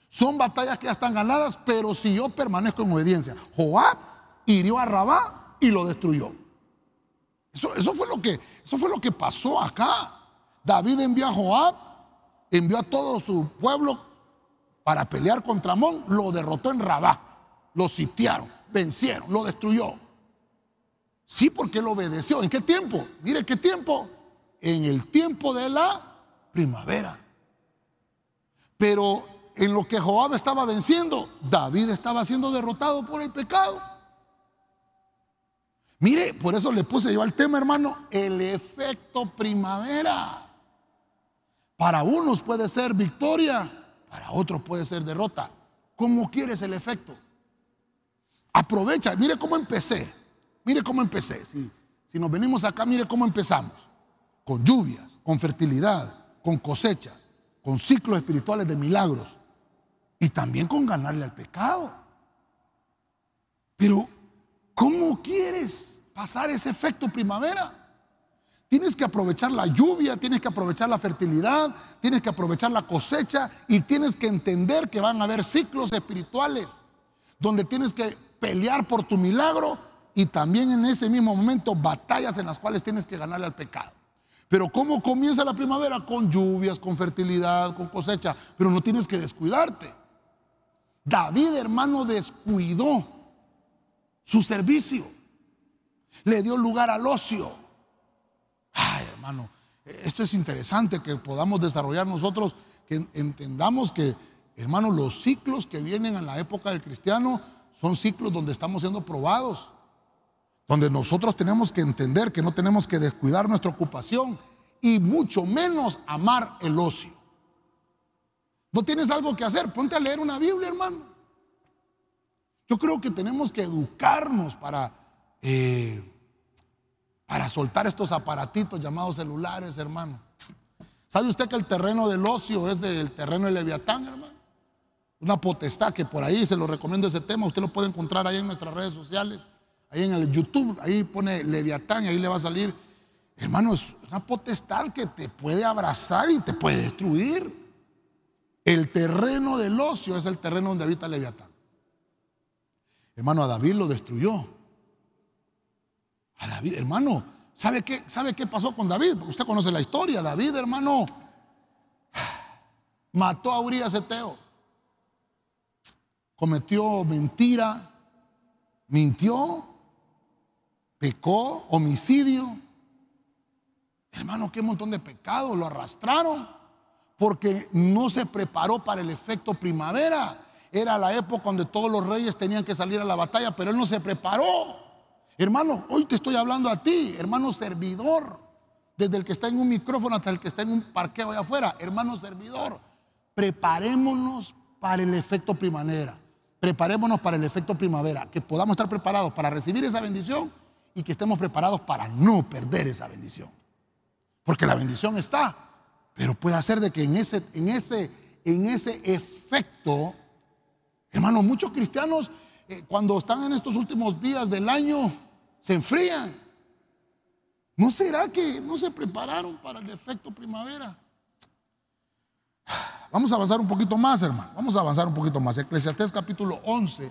Son batallas que ya están ganadas, pero si yo permanezco en obediencia, Joab hirió a Rabá y lo destruyó. Eso, fue lo que, eso fue lo que pasó acá. David envió a Joab, envió a todo su pueblo para pelear contra Amón, lo derrotó en Rabá, lo sitiaron, vencieron, lo destruyó. Sí, porque él obedeció. ¿En qué tiempo? Mire, ¿qué tiempo? En el tiempo de la primavera. Pero en lo que Joab estaba venciendo, David estaba siendo derrotado por el pecado. Mire, por eso le puse yo al tema, hermano, el efecto primavera. Para unos puede ser victoria, para otros puede ser derrota. ¿Cómo quieres el efecto? Aprovecha, mire cómo empecé. Mire cómo empecé. Si, si nos venimos acá, mire cómo empezamos. Con lluvias, con fertilidad, con cosechas, con ciclos espirituales de milagros y también con ganarle al pecado. Pero, ¿cómo quieres pasar ese efecto primavera? Tienes que aprovechar la lluvia, tienes que aprovechar la fertilidad, tienes que aprovechar la cosecha y tienes que entender que van a haber ciclos espirituales donde tienes que pelear por tu milagro y también en ese mismo momento batallas en las cuales tienes que ganarle al pecado. Pero ¿cómo comienza la primavera? Con lluvias, con fertilidad, con cosecha. Pero no tienes que descuidarte. David, hermano, descuidó su servicio. Le dio lugar al ocio. Ay, hermano, esto es interesante que podamos desarrollar nosotros, que entendamos que, hermano, los ciclos que vienen en la época del cristiano son ciclos donde estamos siendo probados, donde nosotros tenemos que entender que no tenemos que descuidar nuestra ocupación y mucho menos amar el ocio. ¿No tienes algo que hacer? Ponte a leer una Biblia, hermano. Yo creo que tenemos que educarnos para, eh, para soltar estos aparatitos llamados celulares, hermano. ¿Sabe usted que el terreno del ocio es del terreno del Leviatán, hermano? Una potestad que por ahí se lo recomiendo ese tema. Usted lo puede encontrar ahí en nuestras redes sociales, ahí en el YouTube. Ahí pone Leviatán ahí le va a salir. Hermano, es una potestad que te puede abrazar y te puede destruir. El terreno del ocio es el terreno donde habita Leviatán. Hermano, a David lo destruyó. A David, hermano, ¿sabe qué, ¿sabe qué pasó con David? Usted conoce la historia. David, hermano, mató a Urias Eteo cometió mentira, mintió, pecó, homicidio. Hermano, qué montón de pecados lo arrastraron porque no se preparó para el efecto primavera. Era la época donde todos los reyes tenían que salir a la batalla, pero él no se preparó. Hermano, hoy te estoy hablando a ti, hermano servidor, desde el que está en un micrófono hasta el que está en un parqueo allá afuera, hermano servidor, preparémonos para el efecto primavera preparémonos para el efecto primavera, que podamos estar preparados para recibir esa bendición y que estemos preparados para no perder esa bendición. Porque la bendición está, pero puede ser de que en ese, en ese, en ese efecto, hermano, muchos cristianos eh, cuando están en estos últimos días del año se enfrían. ¿No será que no se prepararon para el efecto primavera? Vamos a avanzar un poquito más, hermano. Vamos a avanzar un poquito más. Eclesiastés capítulo 11,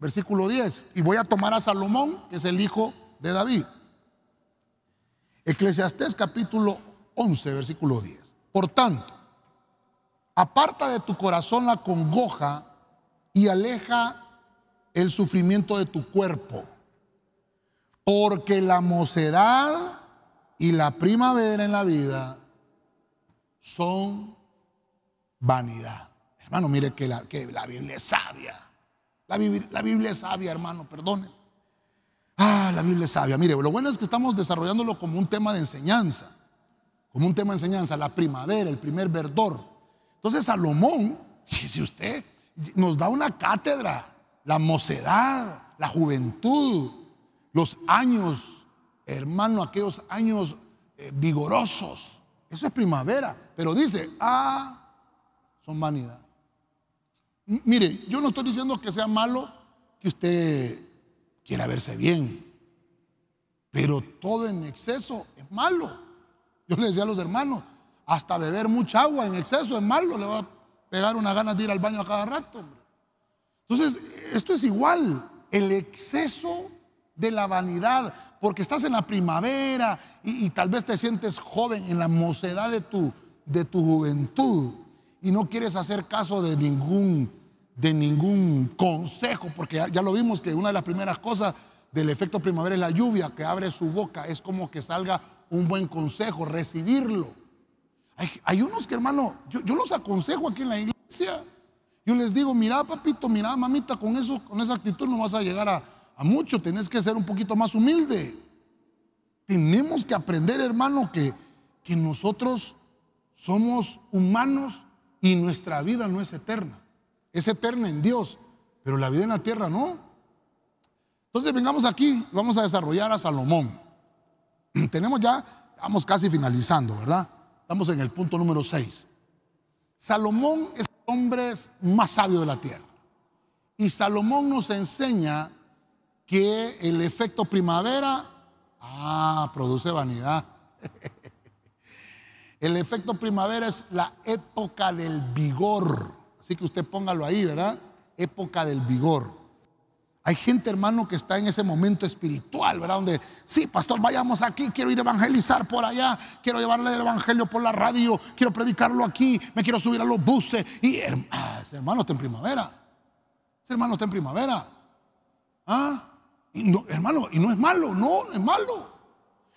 versículo 10. Y voy a tomar a Salomón, que es el hijo de David. Eclesiastés capítulo 11, versículo 10. Por tanto, aparta de tu corazón la congoja y aleja el sufrimiento de tu cuerpo. Porque la mocedad y la primavera en la vida son vanidad. Hermano, mire que la, que la Biblia es sabia. La Biblia, la Biblia es sabia, hermano, perdone. Ah, la Biblia es sabia. Mire, lo bueno es que estamos desarrollándolo como un tema de enseñanza. Como un tema de enseñanza, la primavera, el primer verdor. Entonces Salomón, si usted nos da una cátedra, la mocedad, la juventud, los años, hermano, aquellos años eh, vigorosos. Eso es primavera. Pero dice, ah, son vanidad. Mire, yo no estoy diciendo que sea malo que usted quiera verse bien, pero todo en exceso es malo. Yo le decía a los hermanos, hasta beber mucha agua en exceso es malo, le va a pegar una ganas de ir al baño a cada rato. Entonces, esto es igual, el exceso de la vanidad, porque estás en la primavera y, y, tal vez te sientes joven en la mocedad de tu, de tu juventud y no quieres hacer caso de ningún, de ningún consejo, porque ya, lo vimos que una de las primeras cosas del efecto primavera es la lluvia que abre su boca, es como que salga un buen consejo, recibirlo. Hay, unos que, hermano, yo, los aconsejo aquí en la iglesia. Yo les digo, mira, papito, mira, mamita, con, eso, con esa actitud no vas a llegar a, a mucho, tenés que ser un poquito más humilde. Tenemos que aprender, hermano, que, que nosotros somos humanos y nuestra vida no es eterna. Es eterna en Dios, pero la vida en la tierra no. Entonces vengamos aquí, vamos a desarrollar a Salomón. Tenemos ya, vamos casi finalizando, ¿verdad? Estamos en el punto número 6. Salomón es el hombre más sabio de la tierra. Y Salomón nos enseña que el efecto primavera, ah, produce vanidad. El efecto primavera es la época del vigor. Así que usted póngalo ahí, ¿verdad? Época del vigor. Hay gente, hermano, que está en ese momento espiritual, ¿verdad? Donde, sí, pastor, vayamos aquí, quiero ir a evangelizar por allá, quiero llevarle el evangelio por la radio, quiero predicarlo aquí, me quiero subir a los buses. Y, ah, ese hermano está en primavera. Ese hermano está en primavera. ¿Ah? no, hermano, y no es malo, no, no es malo.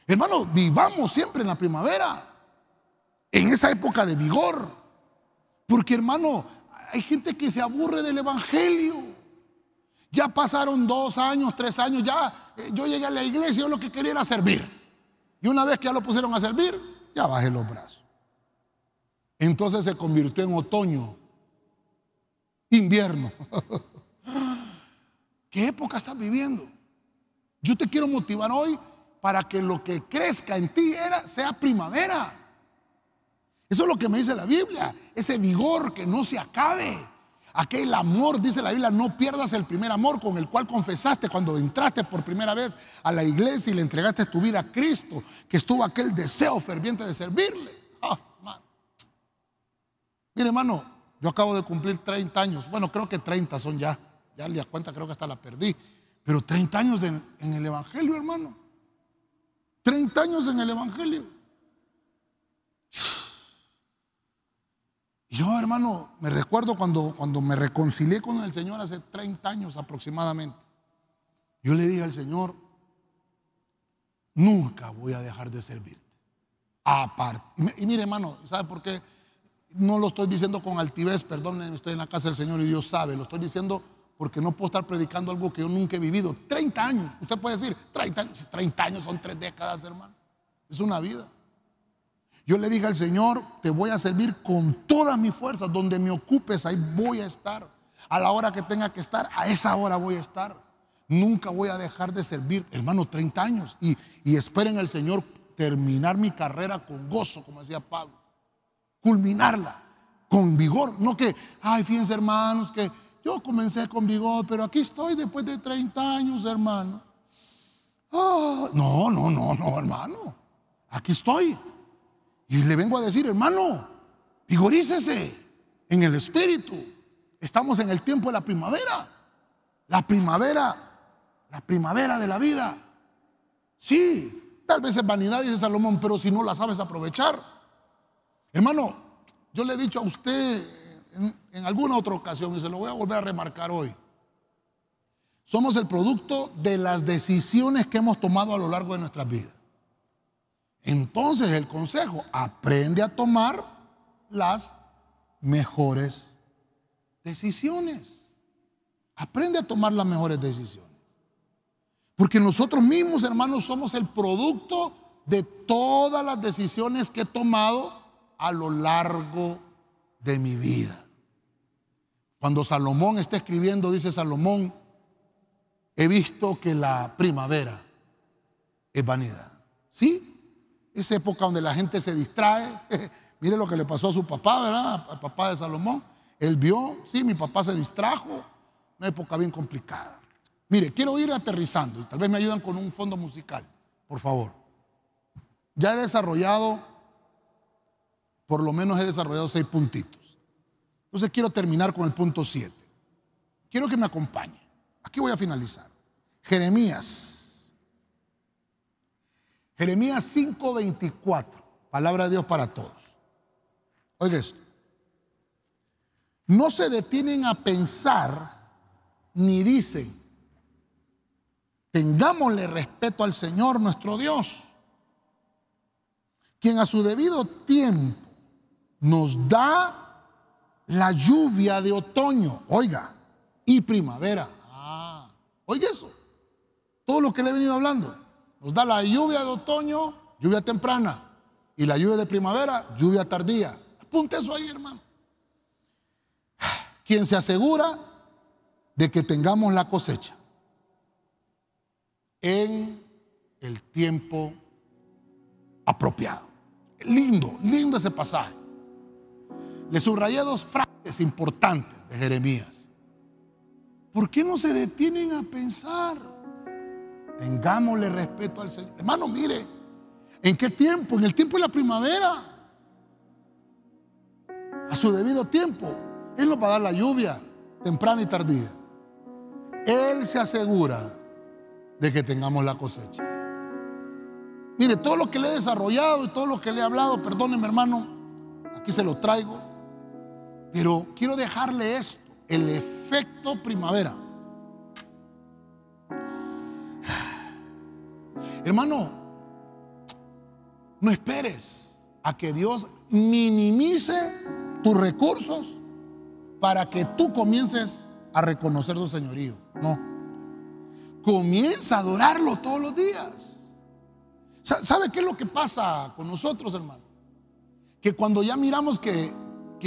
Hermano, vivamos siempre en la primavera, en esa época de vigor. Porque, hermano, hay gente que se aburre del evangelio. Ya pasaron dos años, tres años, ya eh, yo llegué a la iglesia, yo lo que quería era servir. Y una vez que ya lo pusieron a servir, ya bajé los brazos. Entonces se convirtió en otoño, invierno. ¿Qué época estás viviendo? Yo te quiero motivar hoy para que lo que crezca en ti sea primavera. Eso es lo que me dice la Biblia, ese vigor que no se acabe. Aquel amor, dice la Biblia, no pierdas el primer amor con el cual confesaste cuando entraste por primera vez a la iglesia y le entregaste tu vida a Cristo, que estuvo aquel deseo ferviente de servirle. Oh, Mire, hermano, yo acabo de cumplir 30 años. Bueno, creo que 30 son ya. Ya le cuenta, creo que hasta la perdí. Pero 30 años en el Evangelio, hermano. 30 años en el Evangelio. Yo, hermano, me recuerdo cuando, cuando me reconcilié con el Señor hace 30 años aproximadamente. Yo le dije al Señor, nunca voy a dejar de servirte. Aparte. Y, mire, hermano, ¿sabe por qué? No lo estoy diciendo con altivez, perdónenme, estoy en la casa del Señor y Dios sabe. Lo estoy diciendo porque no puedo estar predicando algo que yo nunca he vivido. 30 años. Usted puede decir, 30 años, 30 años son tres décadas, hermano. Es una vida. Yo le dije al Señor, te voy a servir con todas mis fuerzas, donde me ocupes, ahí voy a estar. A la hora que tenga que estar, a esa hora voy a estar. Nunca voy a dejar de servir, hermano, 30 años. Y, y esperen al Señor terminar mi carrera con gozo, como decía Pablo. Culminarla con vigor. No que, ay, fíjense hermanos, que yo comencé con vigor, pero aquí estoy después de 30 años, hermano. Ah, no, no, no, no, hermano. Aquí estoy. Y le vengo a decir, hermano, vigorícese en el espíritu. Estamos en el tiempo de la primavera. La primavera, la primavera de la vida. Sí, tal vez es vanidad, dice Salomón, pero si no la sabes aprovechar. Hermano, yo le he dicho a usted en, en alguna otra ocasión y se lo voy a volver a remarcar hoy. Somos el producto de las decisiones que hemos tomado a lo largo de nuestras vidas. Entonces el consejo, aprende a tomar las mejores decisiones. Aprende a tomar las mejores decisiones. Porque nosotros mismos, hermanos, somos el producto de todas las decisiones que he tomado a lo largo de mi vida. Cuando Salomón está escribiendo, dice Salomón, he visto que la primavera es vanidad. ¿Sí? Esa época donde la gente se distrae. Mire lo que le pasó a su papá, ¿verdad? Al papá de Salomón. Él vio, sí, mi papá se distrajo. Una época bien complicada. Mire, quiero ir aterrizando y tal vez me ayudan con un fondo musical, por favor. Ya he desarrollado, por lo menos he desarrollado seis puntitos. Entonces quiero terminar con el punto siete. Quiero que me acompañe. Aquí voy a finalizar. Jeremías Jeremías 5:24, palabra de Dios para todos. Oiga esto. No se detienen a pensar ni dicen, tengámosle respeto al Señor nuestro Dios, quien a su debido tiempo nos da la lluvia de otoño, oiga, y primavera. Ah, oiga eso. Todo lo que le he venido hablando. Nos da la lluvia de otoño, lluvia temprana. Y la lluvia de primavera, lluvia tardía. Apunte eso ahí, hermano. Quien se asegura de que tengamos la cosecha en el tiempo apropiado. Lindo, lindo ese pasaje. Le subrayé dos frases importantes de Jeremías. ¿Por qué no se detienen a pensar? Tengámosle respeto al Señor. Hermano, mire, ¿en qué tiempo? En el tiempo de la primavera. A su debido tiempo. Él nos va a dar la lluvia temprana y tardía. Él se asegura de que tengamos la cosecha. Mire, todo lo que le he desarrollado y todo lo que le he hablado, perdóneme hermano, aquí se lo traigo, pero quiero dejarle esto, el efecto primavera. Hermano, no esperes a que Dios minimice tus recursos para que tú comiences a reconocer su señorío. No. Comienza a adorarlo todos los días. ¿Sabe qué es lo que pasa con nosotros, hermano? Que cuando ya miramos que,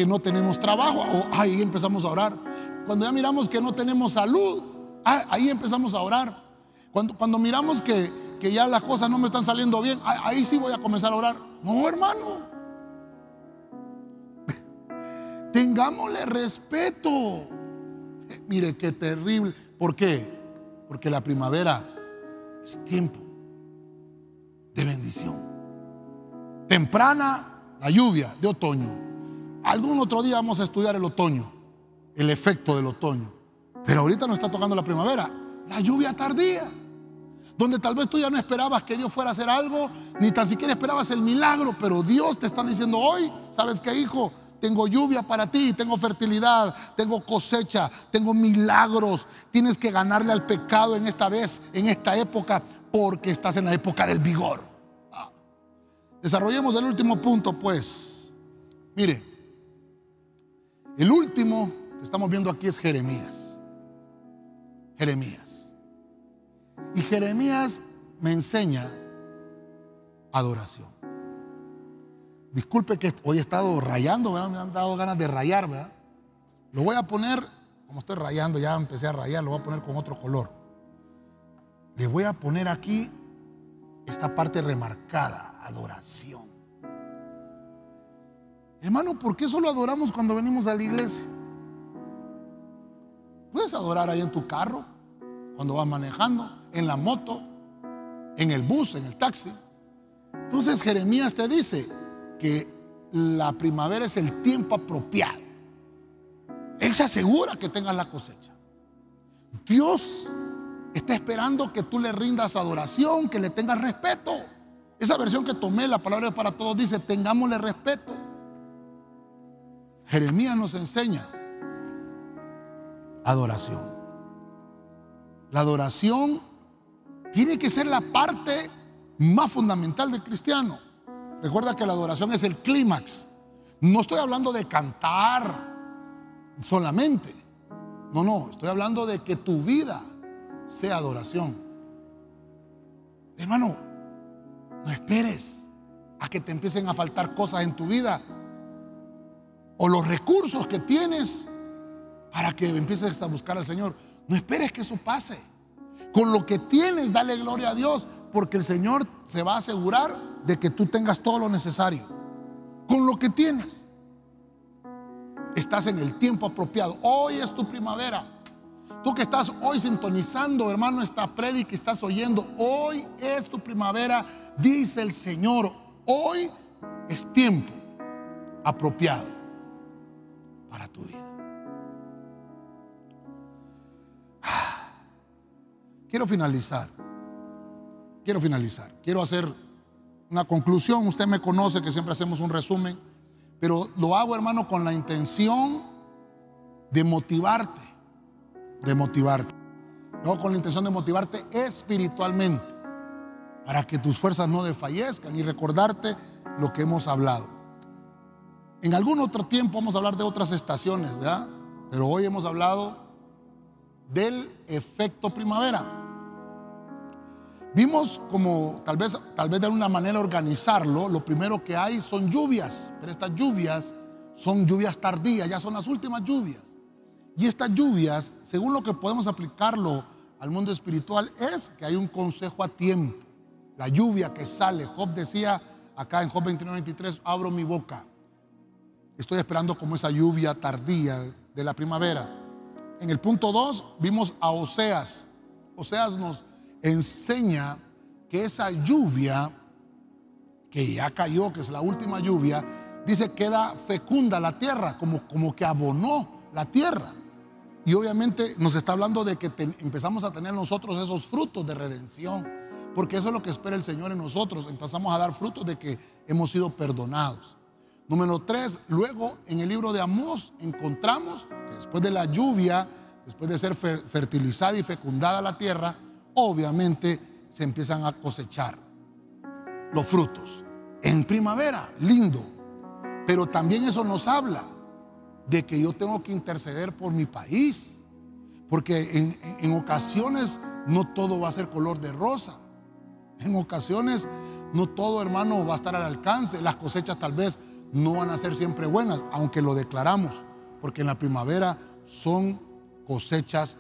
no tenemos trabajo, ahí empezamos a orar. Cuando ya miramos que no tenemos salud, ah, ahí empezamos a orar. Cuando, cuando miramos que, que ya las cosas no me están saliendo bien, ahí sí voy a comenzar a orar. No, hermano. Tengámosle respeto. Mire, qué terrible. ¿Por qué? Porque la primavera es tiempo de bendición. Temprana la lluvia de otoño. Algún otro día vamos a estudiar el otoño, el efecto del otoño. Pero ahorita nos está tocando la primavera, la lluvia tardía. Donde tal vez tú ya no esperabas que Dios fuera a hacer algo, ni tan siquiera esperabas el milagro, pero Dios te está diciendo hoy, ¿sabes qué, hijo? Tengo lluvia para ti, tengo fertilidad, tengo cosecha, tengo milagros. Tienes que ganarle al pecado en esta vez, en esta época, porque estás en la época del vigor. Ah. Desarrollemos el último punto, pues. Mire, el último que estamos viendo aquí es Jeremías. Jeremías. Y Jeremías me enseña adoración. Disculpe que hoy he estado rayando, me han dado ganas de rayar. ¿verdad? Lo voy a poner, como estoy rayando, ya empecé a rayar, lo voy a poner con otro color. Le voy a poner aquí esta parte remarcada, adoración. Hermano, ¿por qué solo adoramos cuando venimos a la iglesia? Puedes adorar ahí en tu carro, cuando vas manejando, en la moto, en el bus, en el taxi. Entonces Jeremías te dice, que la primavera es el tiempo apropiado. Él se asegura que tengas la cosecha. Dios está esperando que tú le rindas adoración, que le tengas respeto. Esa versión que tomé, la palabra para todos, dice, tengámosle respeto. Jeremías nos enseña adoración. La adoración tiene que ser la parte más fundamental del cristiano. Recuerda que la adoración es el clímax. No estoy hablando de cantar solamente. No, no, estoy hablando de que tu vida sea adoración. Hermano, no esperes a que te empiecen a faltar cosas en tu vida o los recursos que tienes para que empieces a buscar al Señor. No esperes que eso pase. Con lo que tienes, dale gloria a Dios, porque el Señor se va a asegurar de que tú tengas todo lo necesario. Con lo que tienes. Estás en el tiempo apropiado. Hoy es tu primavera. Tú que estás hoy sintonizando, hermano, esta prédica que estás oyendo, hoy es tu primavera, dice el Señor. Hoy es tiempo apropiado para tu vida. Quiero finalizar. Quiero finalizar. Quiero hacer una conclusión. Usted me conoce que siempre hacemos un resumen, pero lo hago, hermano, con la intención de motivarte, de motivarte. No con la intención de motivarte espiritualmente, para que tus fuerzas no desfallezcan y recordarte lo que hemos hablado. En algún otro tiempo vamos a hablar de otras estaciones, ¿verdad? Pero hoy hemos hablado del efecto primavera. Vimos como tal vez, tal vez de alguna manera organizarlo. Lo primero que hay son lluvias, pero estas lluvias son lluvias tardías, ya son las últimas lluvias. Y estas lluvias, según lo que podemos aplicarlo al mundo espiritual, es que hay un consejo a tiempo. La lluvia que sale, Job decía acá en Job 29-23, abro mi boca. Estoy esperando como esa lluvia tardía de la primavera. En el punto 2 vimos a Oseas. Oseas nos enseña que esa lluvia que ya cayó, que es la última lluvia, dice queda fecunda la tierra, como, como que abonó la tierra. Y obviamente nos está hablando de que empezamos a tener nosotros esos frutos de redención, porque eso es lo que espera el Señor en nosotros. Empezamos a dar frutos de que hemos sido perdonados. Número tres, luego en el libro de Amós encontramos que después de la lluvia, después de ser fertilizada y fecundada la tierra, obviamente se empiezan a cosechar los frutos. En primavera, lindo. Pero también eso nos habla de que yo tengo que interceder por mi país. Porque en, ocasiones no todo va a ser color de rosa. En ocasiones no todo, hermano, va a estar al alcance. Las cosechas tal vez no van a ser siempre buenas, aunque lo declaramos, porque en la primavera son cosechas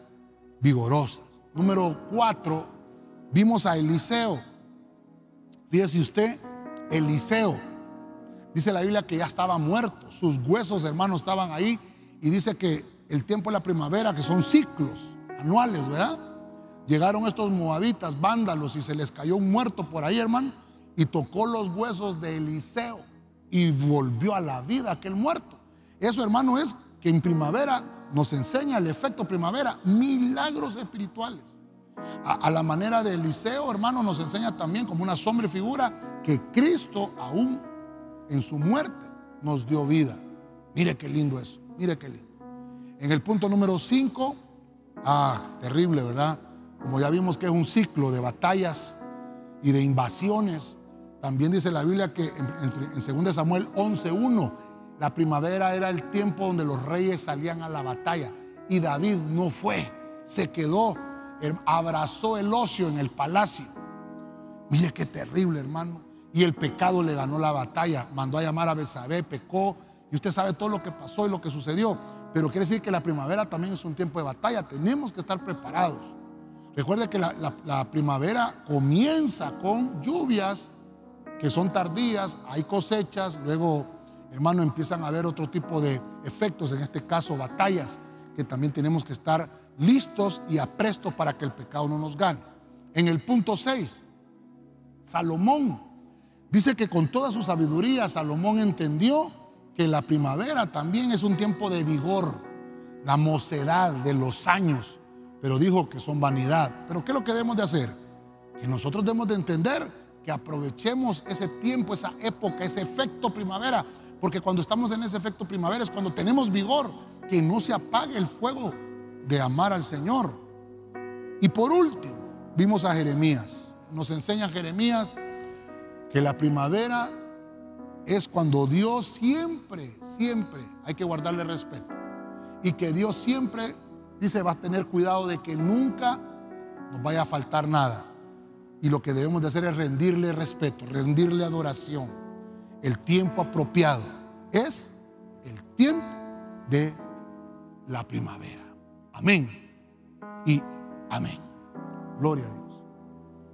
vigorosas. Número cuatro, vimos a Eliseo. Fíjese usted, Eliseo. Dice la Biblia que ya estaba muerto, sus huesos, hermanos, estaban ahí. Y dice que el tiempo de la primavera, que son ciclos anuales, ¿verdad? Llegaron estos moabitas, vándalos, y se les cayó un muerto por ahí, hermano, y tocó los huesos de Eliseo y volvió a la vida aquel muerto. Eso, hermano, es que en primavera nos enseña el efecto primavera, milagros espirituales. A, la manera de Eliseo, hermano, nos enseña también como una sombra y figura que Cristo, aún en su muerte, nos dio vida. Mire qué lindo eso, mire qué lindo. En el punto número 5, ah, terrible, ¿verdad? Como ya vimos que es un ciclo de batallas y de invasiones también dice la Biblia que en, 2 Samuel 11.1, la primavera era el tiempo donde los reyes salían a la batalla. Y David no fue, se quedó, abrazó el ocio en el palacio. Mire qué terrible, hermano. Y el pecado le ganó la batalla. Mandó a llamar a Besabé, pecó. Y usted sabe todo lo que pasó y lo que sucedió. Pero quiere decir que la primavera también es un tiempo de batalla. Tenemos que estar preparados. Recuerde que la primavera comienza con lluvias que son tardías, hay cosechas, luego, hermano, empiezan a haber otro tipo de efectos, en este caso batallas, que también tenemos que estar listos y aprestos para que el pecado no nos gane. En el punto 6, Salomón dice que con toda su sabiduría Salomón entendió que la primavera también es un tiempo de vigor, la mocedad de los años, pero dijo que son vanidad. Pero ¿qué es lo que debemos de hacer? Que nosotros debemos de entender que aprovechemos ese tiempo, esa época, ese efecto primavera, porque cuando estamos en ese efecto primavera es cuando tenemos vigor, que no se apague el fuego de amar al Señor. Y por último, vimos a Jeremías. Nos enseña Jeremías que la primavera es cuando Dios siempre, siempre hay que guardarle respeto. Y que Dios siempre, dice, va a tener cuidado de que nunca nos vaya a faltar nada. Y lo que debemos de hacer es rendirle respeto, rendirle adoración. El tiempo apropiado es el tiempo de la primavera. Amén. Y amén. Gloria a Dios.